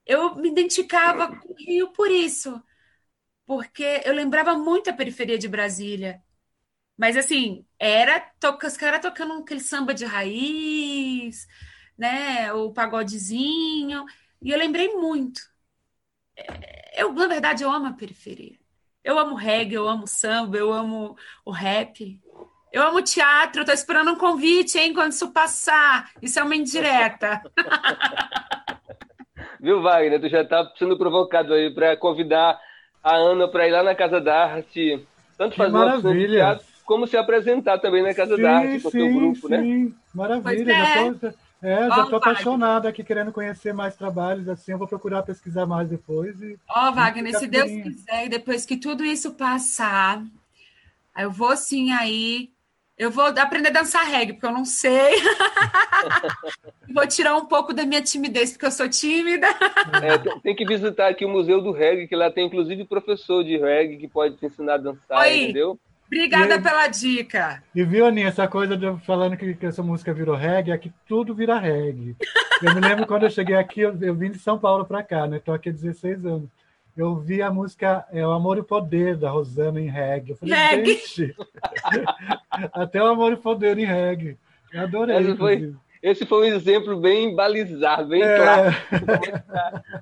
Eu me identificava com o Rio por isso, porque eu lembrava muito a periferia de Brasília. Mas, assim, era os caras tocando aquele samba de raiz, né? O pagodezinho. E eu lembrei muito. É, eu, na verdade, eu amo a periferia. Eu amo reggae, eu amo samba, eu amo o rap. Eu amo teatro, tô esperando um convite, hein, quando isso passar. Isso é uma indireta. Viu, Wagner? Tu já tá sendo provocado aí para convidar a Ana para ir lá na Casa da Arte, tanto fazer uma teatro, como se apresentar também na Casa sim, da Arte com o teu grupo, né? sim. né? Maravilha, é. já tô, é, já estou apaixonada aqui, querendo conhecer mais trabalhos, assim, eu vou procurar pesquisar mais depois. Ó, oh, Wagner, se Deus quiser, e depois que tudo isso passar, eu vou sim aí, eu vou aprender a dançar reggae, porque eu não sei. vou tirar um pouco da minha timidez, porque eu sou tímida. É, tem que visitar aqui o Museu do Reggae, que lá tem inclusive professor de reggae que pode te ensinar a dançar, Oi. entendeu? Obrigada e, pela dica. E viu, Aninha, essa coisa de falando que, que, essa música virou reggae, aqui tudo vira reggae. Eu me lembro quando eu cheguei aqui, eu, eu vim de São Paulo para cá, né? Estou aqui há 16 anos. Eu vi a música é, O Amor e o Poder, da Rosana, em reggae. Eu falei, reggae. gente, até o Amor e o Poder em reggae. Eu adorei. Essa foi, esse foi um exemplo bem balizado, bem é. claro.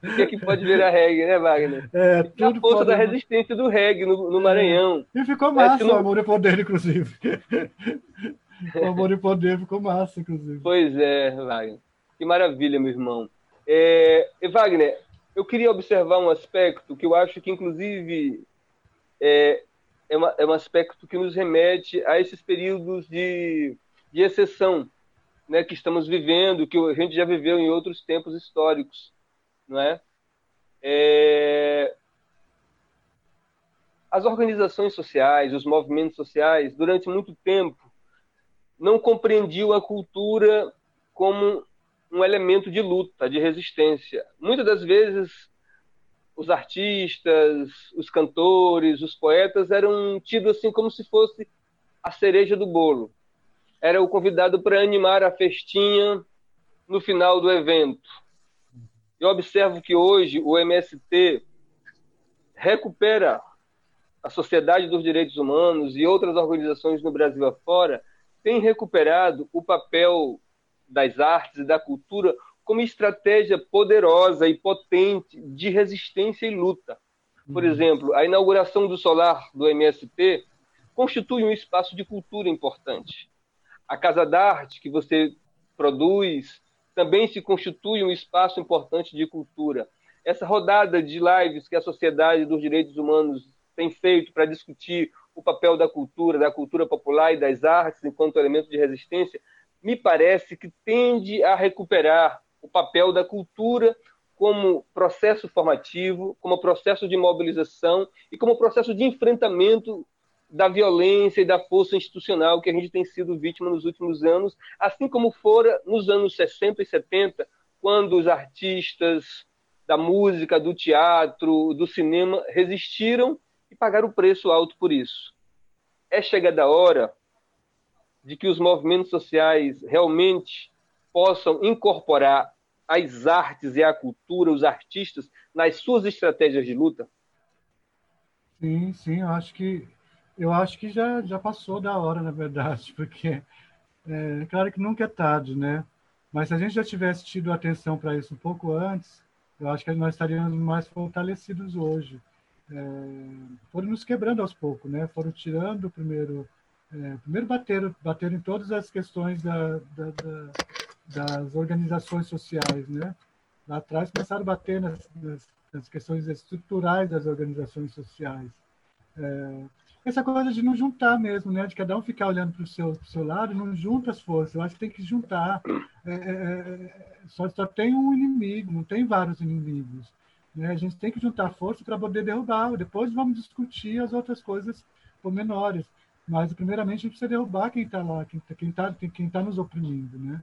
O que, é que pode virar reggae, né, Wagner? É, tudo a força pode... da resistência do reggae no, no Maranhão. E ficou massa o Amor e Poder, inclusive. o Amor e Poder ficou massa, inclusive. Pois é, Wagner. Que maravilha, meu irmão. É, e Wagner, eu queria observar um aspecto que eu acho que, inclusive, é, é, uma, é um aspecto que nos remete a esses períodos de, de exceção né, que estamos vivendo, que a gente já viveu em outros tempos históricos, não é? é... As organizações sociais, os movimentos sociais, durante muito tempo, não compreendiam a cultura como um elemento de luta, de resistência. Muitas das vezes, os artistas, os cantores, os poetas eram tidos assim como se fosse a cereja do bolo era o convidado para animar a festinha no final do evento. Eu observo que hoje o MST recupera a Sociedade dos Direitos Humanos e outras organizações no Brasil afora têm recuperado o papel das artes e da cultura como estratégia poderosa e potente de resistência e luta. Por uhum. exemplo, a inauguração do solar do MST constitui um espaço de cultura importante a Casa da Arte que você produz também se constitui um espaço importante de cultura. Essa rodada de lives que a Sociedade dos Direitos Humanos tem feito para discutir o papel da cultura, da cultura popular e das artes enquanto elemento de resistência, me parece que tende a recuperar o papel da cultura como processo formativo, como processo de mobilização e como processo de enfrentamento da violência e da força institucional que a gente tem sido vítima nos últimos anos, assim como fora nos anos 60 e 70, quando os artistas da música, do teatro, do cinema resistiram e pagaram o preço alto por isso. É chegada a hora de que os movimentos sociais realmente possam incorporar as artes e a cultura, os artistas, nas suas estratégias de luta? Sim, sim, acho que eu acho que já, já passou da hora, na verdade, porque é claro que nunca é tarde, né? Mas se a gente já tivesse tido atenção para isso um pouco antes, eu acho que nós estaríamos mais fortalecidos hoje. É, foram nos quebrando aos poucos, né? Foram tirando primeiro, é, primeiro bateram, bateram em todas as questões da, da, da, das organizações sociais, né? Lá atrás começaram a bater nas, nas, nas questões estruturais das organizações sociais. É, essa coisa de não juntar mesmo, né? De cada um ficar olhando para o seu, seu lado, não junta as forças. Eu acho que tem que juntar. É, é, é, só, só tem um inimigo, não tem vários inimigos. Né? A gente tem que juntar força para poder derrubar. Depois vamos discutir as outras coisas menores. Mas, primeiramente, a gente precisa derrubar quem está lá, quem está quem tá, quem tá nos oprimindo, né?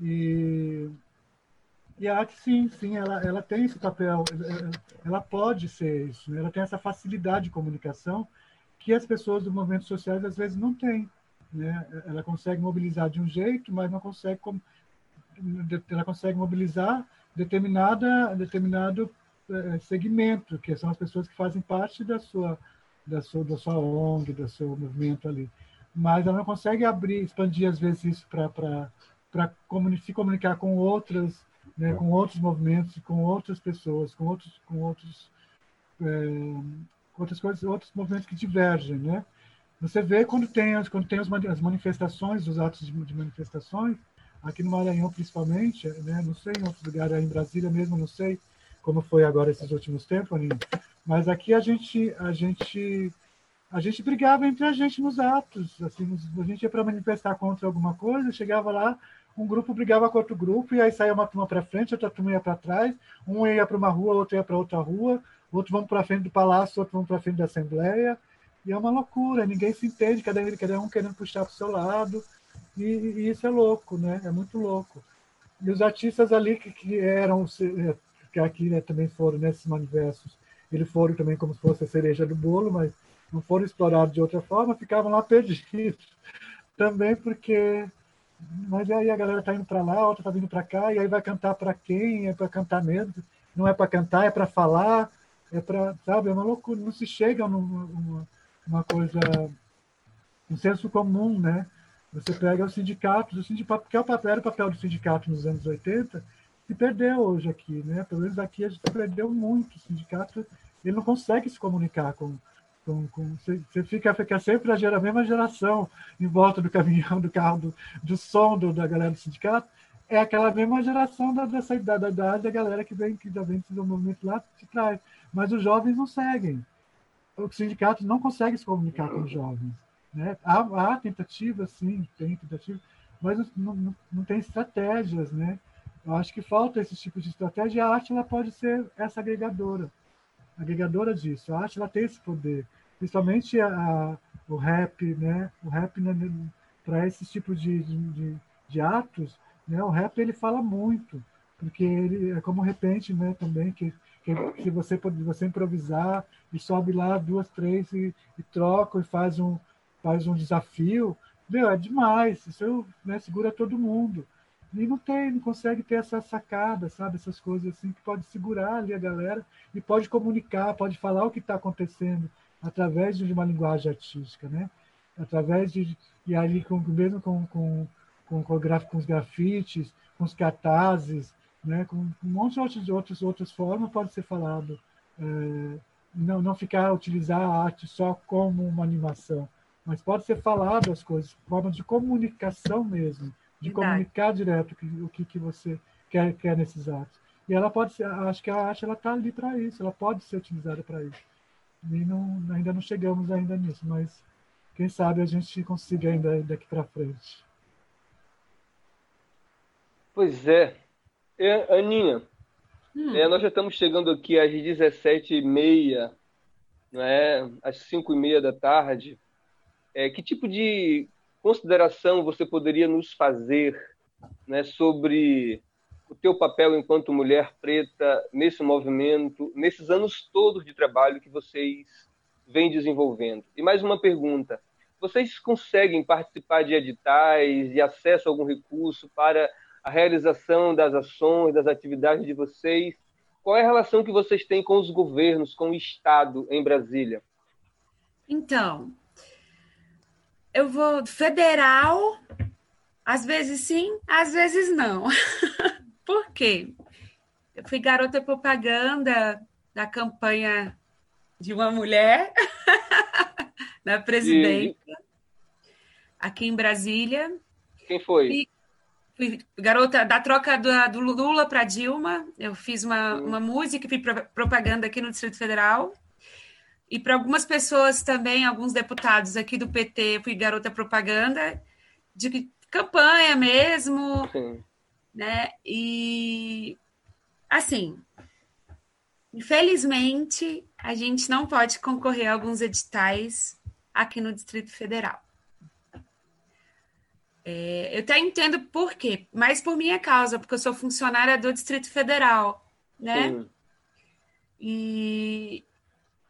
E, e a arte, sim, sim, ela, ela tem esse papel, ela pode ser isso, né? ela tem essa facilidade de comunicação que as pessoas dos movimentos sociais às vezes não têm. Né? Ela consegue mobilizar de um jeito, mas não consegue ela consegue mobilizar determinada determinado eh, segmento, que são as pessoas que fazem parte da sua da sua da sua ONG, do seu movimento ali. Mas ela não consegue abrir, expandir às vezes isso para para se comunicar com outras, né, com outros movimentos, com outras pessoas, com outros com outros é, outras coisas, outros movimentos que divergem, né? Você vê quando tem as, quando tem as manifestações, os atos de, de manifestações, aqui no Maranhão principalmente, né? Não sei em outros lugares, em Brasília mesmo, não sei como foi agora esses últimos tempos, Aninha. mas aqui a gente a gente a gente brigava entre a gente nos atos, assim, a gente ia para manifestar contra alguma coisa, chegava lá, um grupo brigava com outro grupo, e aí saía uma turma para frente, outra turma ia para trás, um ia para uma rua, outro ia para outra rua, outros vão para frente do palácio, outros vão para frente da Assembleia, e é uma loucura, ninguém se entende, cada, um querendo puxar para o seu lado, e, e, isso é louco, né? É muito louco. E os artistas ali que, que eram, que aqui né, também foram nesses manifestos, eles foram também como se fosse a cereja do bolo, mas não foram explorados de outra forma, ficavam lá perdidos. Também porque mas aí a galera tá indo para lá, outra tá vindo para cá, e aí vai cantar para quem? É para cantar mesmo? Não é para cantar, é para falar é para, sabe, é uma loucura, não se chega numa uma coisa, um senso comum, né? Você pega os sindicatos, o sindicato, que é o papel, o papel do sindicato nos anos 80, se perdeu hoje aqui, né? Pelo menos aqui a gente perdeu muito. O sindicato ele não consegue se comunicar com. com, com você fica, fica sempre a, gera, a mesma geração em volta do caminhão, do carro, do, do som do, da galera do sindicato. É aquela mesma geração da, dessa idade, da da galera que vem, que já vem do movimento lá de trás mas os jovens não seguem. Os sindicatos não conseguem se comunicar com os jovens. Né? Há, há tentativa, sim, tem tentativa, mas não, não, não, tem estratégias. Né? Eu acho que falta esse tipo de estratégia a arte ela pode ser essa agregadora, agregadora disso. A arte ela tem esse poder, principalmente a, a o rap, né? O rap né, para esse tipo de, de, de, atos, né? O rap ele fala muito, porque ele é como repente, né? Também que que, você pode você improvisar e sobe lá duas, três e, e troca e faz um, faz um desafio, meu, é demais, isso né, segura todo mundo. E não tem, não consegue ter essa sacada, sabe? Essas coisas assim que pode segurar ali a galera e pode comunicar, pode falar o que está acontecendo através de uma linguagem artística, né? Através de e ali com, mesmo com com, com, com, com os grafites, com os cartazes, né? Com um monte de outras, outras, outras formas pode ser falado. É, não, não ficar utilizar a arte só como uma animação, mas pode ser falado as coisas, forma de comunicação mesmo, de Verdade. comunicar direto o que, que você quer, quer nesses atos. E ela pode ser, acho que a arte ela está ali para isso, ela pode ser utilizada para isso. E não, ainda não chegamos ainda nisso, mas quem sabe a gente consiga ainda daqui para frente. Pois é. É Aninha, hum. é, nós já estamos chegando aqui às 17h30, é? às 5h30 da tarde. É, que tipo de consideração você poderia nos fazer né, sobre o teu papel enquanto mulher preta nesse movimento, nesses anos todos de trabalho que vocês vêm desenvolvendo? E mais uma pergunta: vocês conseguem participar de editais e acesso a algum recurso para a realização das ações, das atividades de vocês? Qual é a relação que vocês têm com os governos, com o Estado em Brasília? Então, eu vou federal, às vezes sim, às vezes não. Por quê? Eu fui garota propaganda da campanha de uma mulher na presidência e... aqui em Brasília. Quem foi? E fui garota da troca do, do Lula para Dilma. Eu fiz uma, uma música e fui propaganda aqui no Distrito Federal. E para algumas pessoas também, alguns deputados aqui do PT, fui garota propaganda de campanha mesmo, Sim. né? E assim, infelizmente, a gente não pode concorrer a alguns editais aqui no Distrito Federal. É, eu até entendo por quê, mas por minha causa, porque eu sou funcionária do Distrito Federal, né? Sim. E,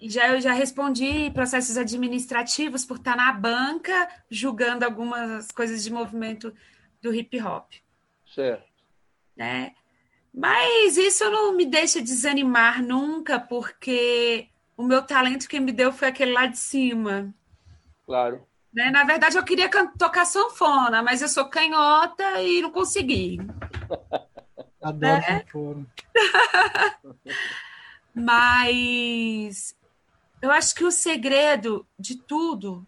e já eu já respondi processos administrativos por estar na banca julgando algumas coisas de movimento do hip hop. Certo. Né? Mas isso não me deixa desanimar nunca, porque o meu talento que me deu foi aquele lá de cima. Claro. Né? Na verdade, eu queria tocar sanfona, mas eu sou canhota e não consegui. Adoro né? sanfona. mas eu acho que o segredo de tudo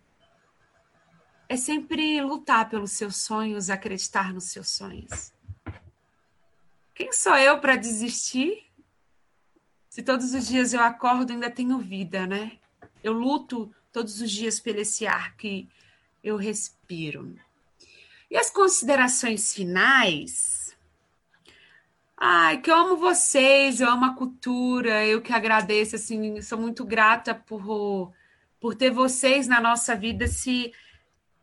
é sempre lutar pelos seus sonhos, acreditar nos seus sonhos. Quem sou eu para desistir? Se todos os dias eu acordo, ainda tenho vida, né? Eu luto todos os dias pelo esse ar que eu respiro. E as considerações finais? Ai, que eu amo vocês, eu amo a cultura, eu que agradeço, assim, sou muito grata por, por ter vocês na nossa vida. Se,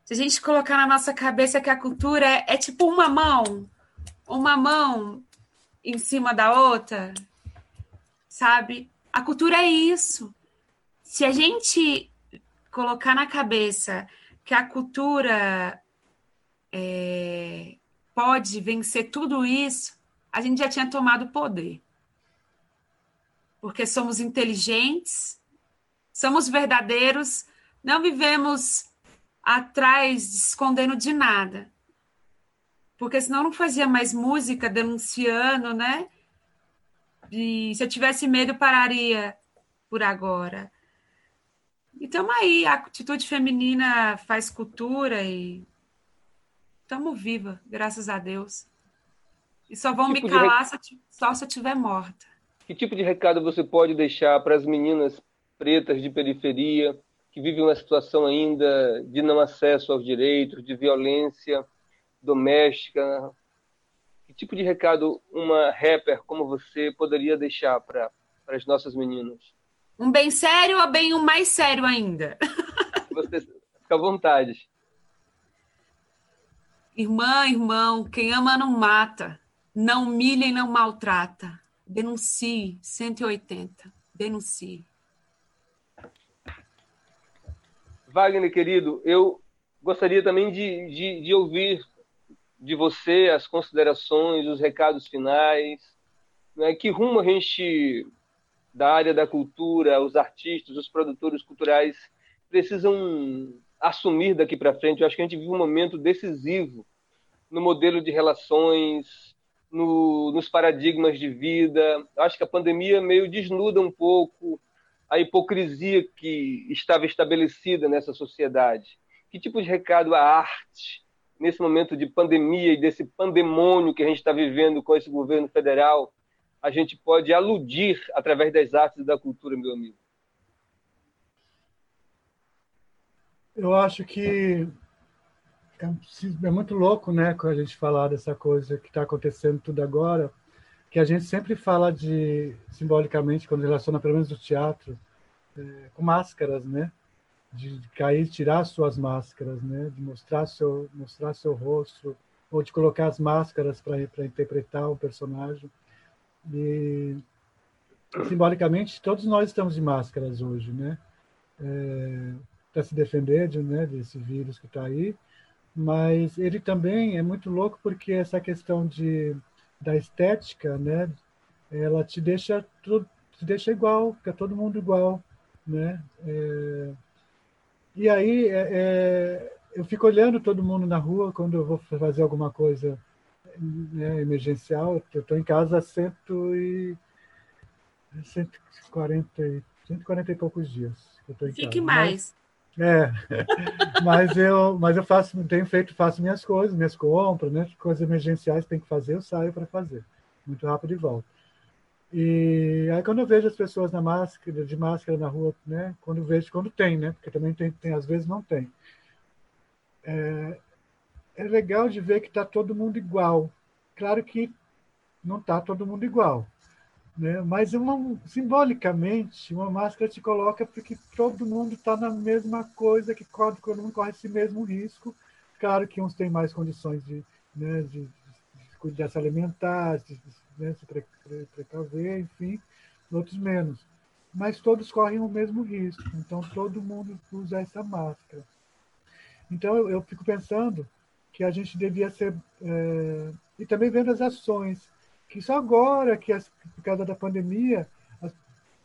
se a gente colocar na nossa cabeça que a cultura é, é tipo uma mão, uma mão em cima da outra, sabe? A cultura é isso. Se a gente colocar na cabeça que a cultura é, pode vencer tudo isso, a gente já tinha tomado poder. Porque somos inteligentes, somos verdadeiros, não vivemos atrás, escondendo de nada. Porque senão não fazia mais música denunciando, né? E se eu tivesse medo, pararia por agora. E estamos aí, a atitude feminina faz cultura e estamos viva, graças a Deus. E só vão tipo me calar rec... só se eu estiver morta. Que tipo de recado você pode deixar para as meninas pretas de periferia que vivem uma situação ainda de não acesso aos direitos, de violência doméstica? Que tipo de recado uma rapper como você poderia deixar para as nossas meninas? Um bem sério ou bem um mais sério ainda? Você fica à vontade. Irmã, irmão, quem ama não mata, não humilha e não maltrata. Denuncie 180. Denuncie. Wagner, querido, eu gostaria também de, de, de ouvir de você as considerações, os recados finais. Né? Que rumo a gente da área da cultura, os artistas, os produtores culturais precisam assumir daqui para frente. Eu acho que a gente vive um momento decisivo no modelo de relações, no, nos paradigmas de vida. Eu acho que a pandemia meio desnuda um pouco a hipocrisia que estava estabelecida nessa sociedade. Que tipo de recado a arte nesse momento de pandemia e desse pandemônio que a gente está vivendo com esse governo federal, a gente pode aludir através das artes e da cultura, meu amigo? Eu acho que é, é muito louco, né, a gente falar dessa coisa que está acontecendo tudo agora, que a gente sempre fala de, simbolicamente, quando relaciona pelo menos o teatro, é, com máscaras, né? De cair, tirar suas máscaras, né? De mostrar seu, mostrar seu rosto, ou de colocar as máscaras para interpretar o personagem. E, simbolicamente, todos nós estamos de máscaras hoje, né? É, para se defender de, né, desse vírus que está aí, mas ele também é muito louco porque essa questão de da estética, né? Ela te deixa tudo, te deixa igual, fica todo mundo igual, né? É, e aí é, é, eu fico olhando todo mundo na rua quando eu vou fazer alguma coisa né, emergencial. Eu estou em casa há cento e, 140, 140 e poucos dias. Eu tô em Fique casa. mais. É, mas eu, mas eu faço, tenho feito, faço minhas coisas, minhas compras, né? Coisas emergenciais tem que fazer, eu saio para fazer, muito rápido e volto. E aí quando eu vejo as pessoas na máscara, de máscara na rua, né? Quando vejo, quando tem, né? Porque também tem, tem às vezes não tem. É, é legal de ver que está todo mundo igual. Claro que não está todo mundo igual. Né? Mas uma, simbolicamente, uma máscara te coloca porque todo mundo está na mesma coisa, que todo mundo corre esse mesmo risco. Claro que uns têm mais condições de, né, de, de, de se alimentar, de, né, se precaver, enfim, outros menos. Mas todos correm o mesmo risco, então todo mundo usa essa máscara. Então eu, eu fico pensando que a gente devia ser. É, e também vendo as ações que só agora, que as, por causa da pandemia, as,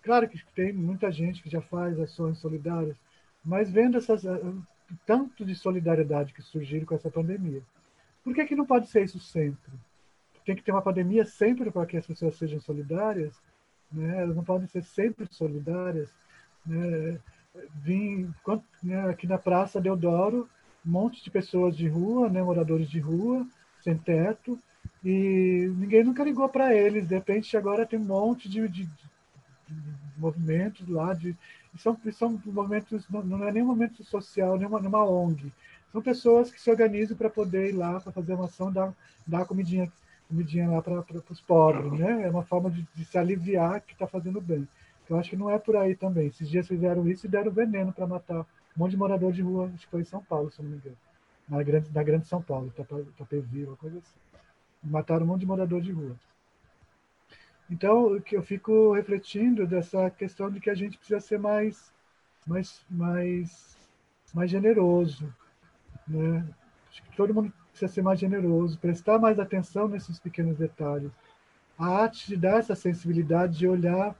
claro que tem muita gente que já faz ações solidárias, mas vendo essas tanto de solidariedade que surgiram com essa pandemia, por que, que não pode ser isso sempre? Tem que ter uma pandemia sempre para que as pessoas sejam solidárias, né? elas não podem ser sempre solidárias. Né? Vim né, aqui na Praça Deodoro, um monte de pessoas de rua, né, moradores de rua, sem teto, e ninguém nunca ligou para eles. De repente, agora tem um monte de, de, de movimentos lá. De, são, são movimentos, não, não é nem um social, nem uma, ONG. São pessoas que se organizam para poder ir lá, para fazer uma ação, dar, dar comidinha, comidinha lá para os pobres. Né? É uma forma de, de se aliviar que está fazendo bem. Eu acho que não é por aí também. Esses dias fizeram isso e deram veneno para matar um monte de morador de rua, acho que foi em São Paulo, se não me engano. Na grande, na grande São Paulo, Itapevi, uma coisa assim mataram um monte de morador de rua. Então, que eu fico refletindo dessa questão de que a gente precisa ser mais, mais, mais, mais generoso, né? Acho que todo mundo precisa ser mais generoso, prestar mais atenção nesses pequenos detalhes. A arte de dar essa sensibilidade de olhar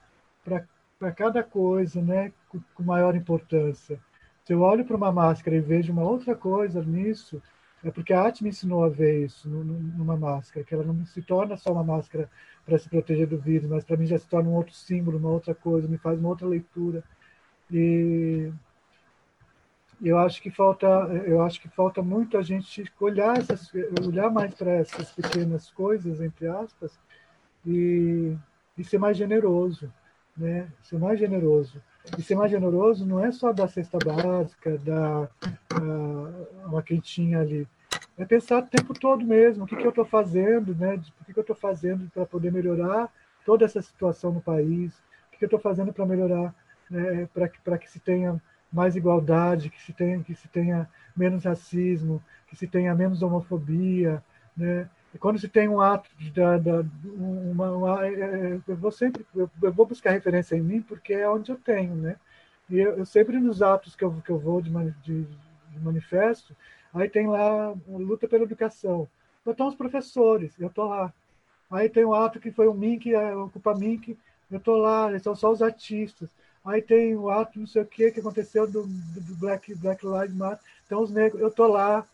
para cada coisa, né, com, com maior importância. Se eu olho para uma máscara e vejo uma outra coisa nisso, é porque a arte me ensinou a ver isso numa máscara, que ela não se torna só uma máscara para se proteger do vírus, mas para mim já se torna um outro símbolo, uma outra coisa, me faz uma outra leitura. E eu acho que falta, eu acho que falta muito a gente olhar essas, olhar mais para essas pequenas coisas entre aspas e, e ser mais generoso, né? Ser mais generoso. E ser mais generoso não é só dar cesta básica, dar uh, uma quentinha ali. É pensar o tempo todo mesmo, o que, que eu estou fazendo, né? O que, que eu estou fazendo para poder melhorar toda essa situação no país, o que, que eu estou fazendo para melhorar, né? para que, que se tenha mais igualdade, que se tenha, que se tenha menos racismo, que se tenha menos homofobia, né? E quando se tem um ato de, uma, uma, é, é, eu vou sempre eu, eu, vou buscar referência em mim porque é onde eu tenho, né? E eu, eu sempre nos atos que eu, que eu vou de, de, de manifesto, aí tem lá luta pela educação. Então estão os professores, eu estou lá. Aí tem um ato que foi o Mink, ocupa Mink, eu estou lá, são só os artistas. Aí tem o ato não sei o que que aconteceu do, do Black, Black Lives Matter, então os negros, eu estou lá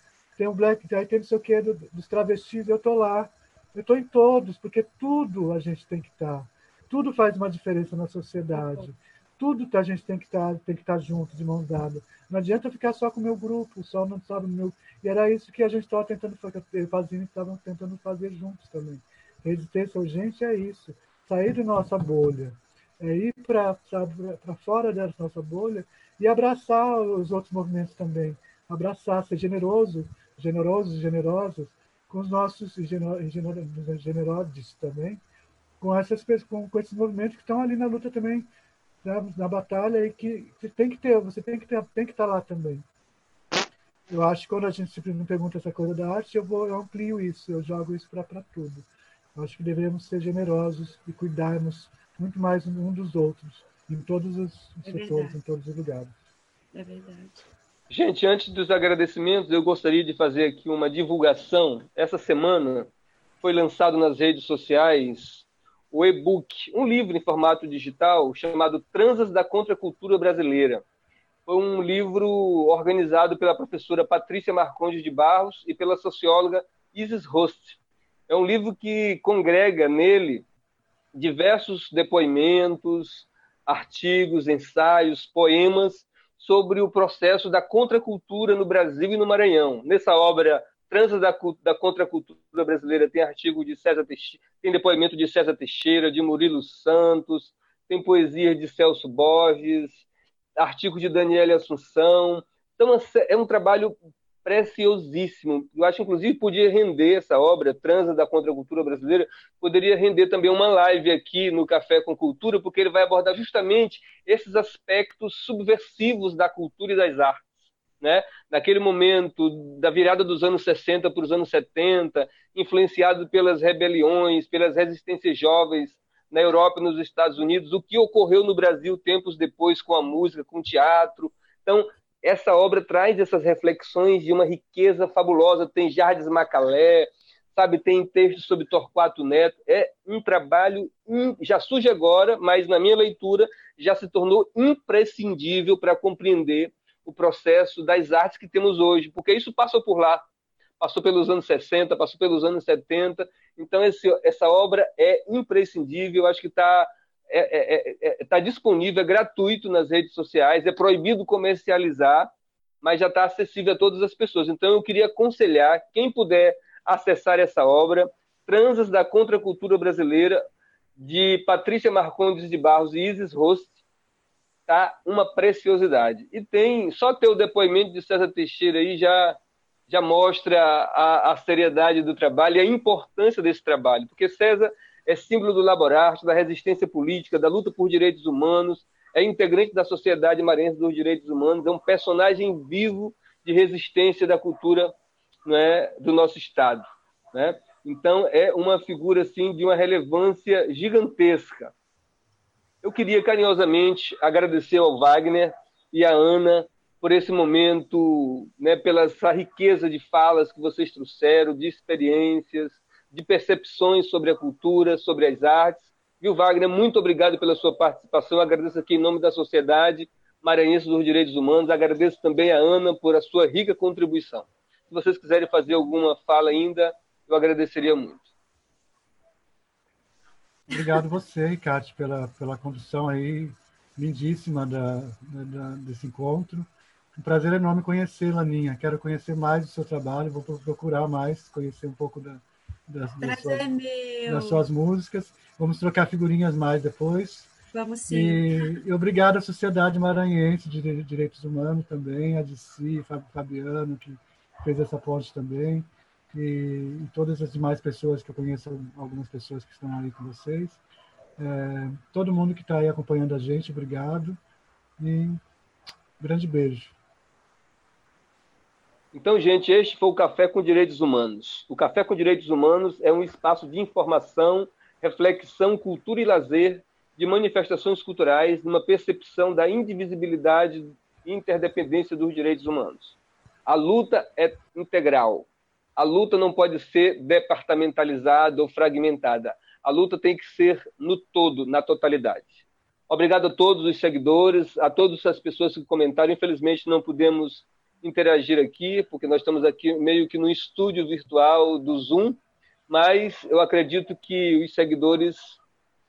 tem o Black, aí tem não sei o que do, dos travestis, eu estou lá. Eu estou em todos, porque tudo a gente tem que estar. Tá. Tudo faz uma diferença na sociedade. tudo a gente tem que estar tá, tem que estar tá junto, de mãos dadas. Não adianta ficar só com o meu grupo, só não sabe meu. E era isso que a gente estava tentando fazer, fazendo, estavam tentando fazer juntos também. Resistência urgente é isso, sair de nossa bolha, é ir para fora dessa nossa bolha e abraçar os outros movimentos também, abraçar, ser generoso, generosos, generosas com os nossos generosos também, com essas com, com esses movimentos que estão ali na luta também, na, na batalha e que, que tem que ter, você tem que ter, tem que estar lá também. Eu acho que quando a gente sempre me pergunta essa coisa da arte, eu vou eu amplio isso, eu jogo isso para tudo. Eu acho que devemos ser generosos e cuidarmos muito mais um dos outros, em todos os é setores, verdade. em todos os lugares. É verdade. Gente, antes dos agradecimentos, eu gostaria de fazer aqui uma divulgação. Essa semana foi lançado nas redes sociais o e-book, um livro em formato digital chamado Transas da Contracultura Brasileira. Foi um livro organizado pela professora Patrícia Marcondes de Barros e pela socióloga Isis Rost. É um livro que congrega nele diversos depoimentos, artigos, ensaios, poemas sobre o processo da contracultura no Brasil e no Maranhão. Nessa obra Transa da, da Contracultura Brasileira tem artigo de César Teixeira, tem depoimento de César Teixeira, de Murilo Santos, tem poesia de Celso Borges, artigo de Daniela Assunção. Então é um trabalho preciosíssimo. Eu acho, inclusive, podia render essa obra, Transa da Contracultura Brasileira, poderia render também uma live aqui no Café com Cultura, porque ele vai abordar justamente esses aspectos subversivos da cultura e das artes. Né? Naquele momento da virada dos anos 60 para os anos 70, influenciado pelas rebeliões, pelas resistências jovens na Europa e nos Estados Unidos, o que ocorreu no Brasil tempos depois com a música, com o teatro. Então, essa obra traz essas reflexões de uma riqueza fabulosa. Tem Jardim Macalé, sabe, tem textos sobre Torquato Neto. É um trabalho, já surge agora, mas na minha leitura já se tornou imprescindível para compreender o processo das artes que temos hoje, porque isso passou por lá. Passou pelos anos 60, passou pelos anos 70. Então, esse, essa obra é imprescindível. Acho que está está é, é, é, é tá disponível, é gratuito nas redes sociais, é proibido comercializar, mas já está acessível a todas as pessoas. Então, eu queria aconselhar quem puder acessar essa obra, Transas da Contracultura Brasileira, de Patrícia Marcondes de Barros e Isis Rost, tá uma preciosidade. E tem, só ter o depoimento de César Teixeira aí já, já mostra a, a seriedade do trabalho e a importância desse trabalho, porque César é símbolo do laborarte, da resistência política, da luta por direitos humanos, é integrante da Sociedade Maranhense dos Direitos Humanos, é um personagem vivo de resistência da cultura né, do nosso Estado. Né? Então, é uma figura assim, de uma relevância gigantesca. Eu queria carinhosamente agradecer ao Wagner e à Ana por esse momento, né, pela essa riqueza de falas que vocês trouxeram, de experiências, de percepções sobre a cultura, sobre as artes. Viu, Wagner? Muito obrigado pela sua participação. agradeço aqui em nome da Sociedade Maranhense dos Direitos Humanos. Agradeço também a Ana por a sua rica contribuição. Se vocês quiserem fazer alguma fala ainda, eu agradeceria muito. Obrigado você, Ricardo, pela, pela condução aí lindíssima da, da, desse encontro. Um prazer enorme conhecê-la, Ninha. Quero conhecer mais do seu trabalho, vou procurar mais, conhecer um pouco da, das, das, suas, das, suas, músicas. Vamos trocar figurinhas mais depois. Vamos sim. E, e obrigado à Sociedade Maranhense de Direitos Humanos também, a DC, Fabiano, que fez essa ponte também, e, e, todas as demais pessoas que eu conheço, algumas pessoas que estão aí com vocês. É, todo mundo que está aí acompanhando a gente, obrigado. E um grande beijo. Então, gente, este foi o Café com Direitos Humanos. O Café com Direitos Humanos é um espaço de informação, reflexão, cultura e lazer, de manifestações culturais, numa percepção da indivisibilidade e interdependência dos direitos humanos. A luta é integral. A luta não pode ser departamentalizada ou fragmentada. A luta tem que ser no todo, na totalidade. Obrigado a todos os seguidores, a todas as pessoas que comentaram. Infelizmente, não pudemos interagir aqui, porque nós estamos aqui meio que no estúdio virtual do Zoom, mas eu acredito que os seguidores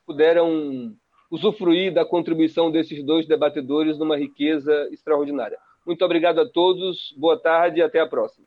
puderam usufruir da contribuição desses dois debatedores numa riqueza extraordinária. Muito obrigado a todos, boa tarde e até a próxima.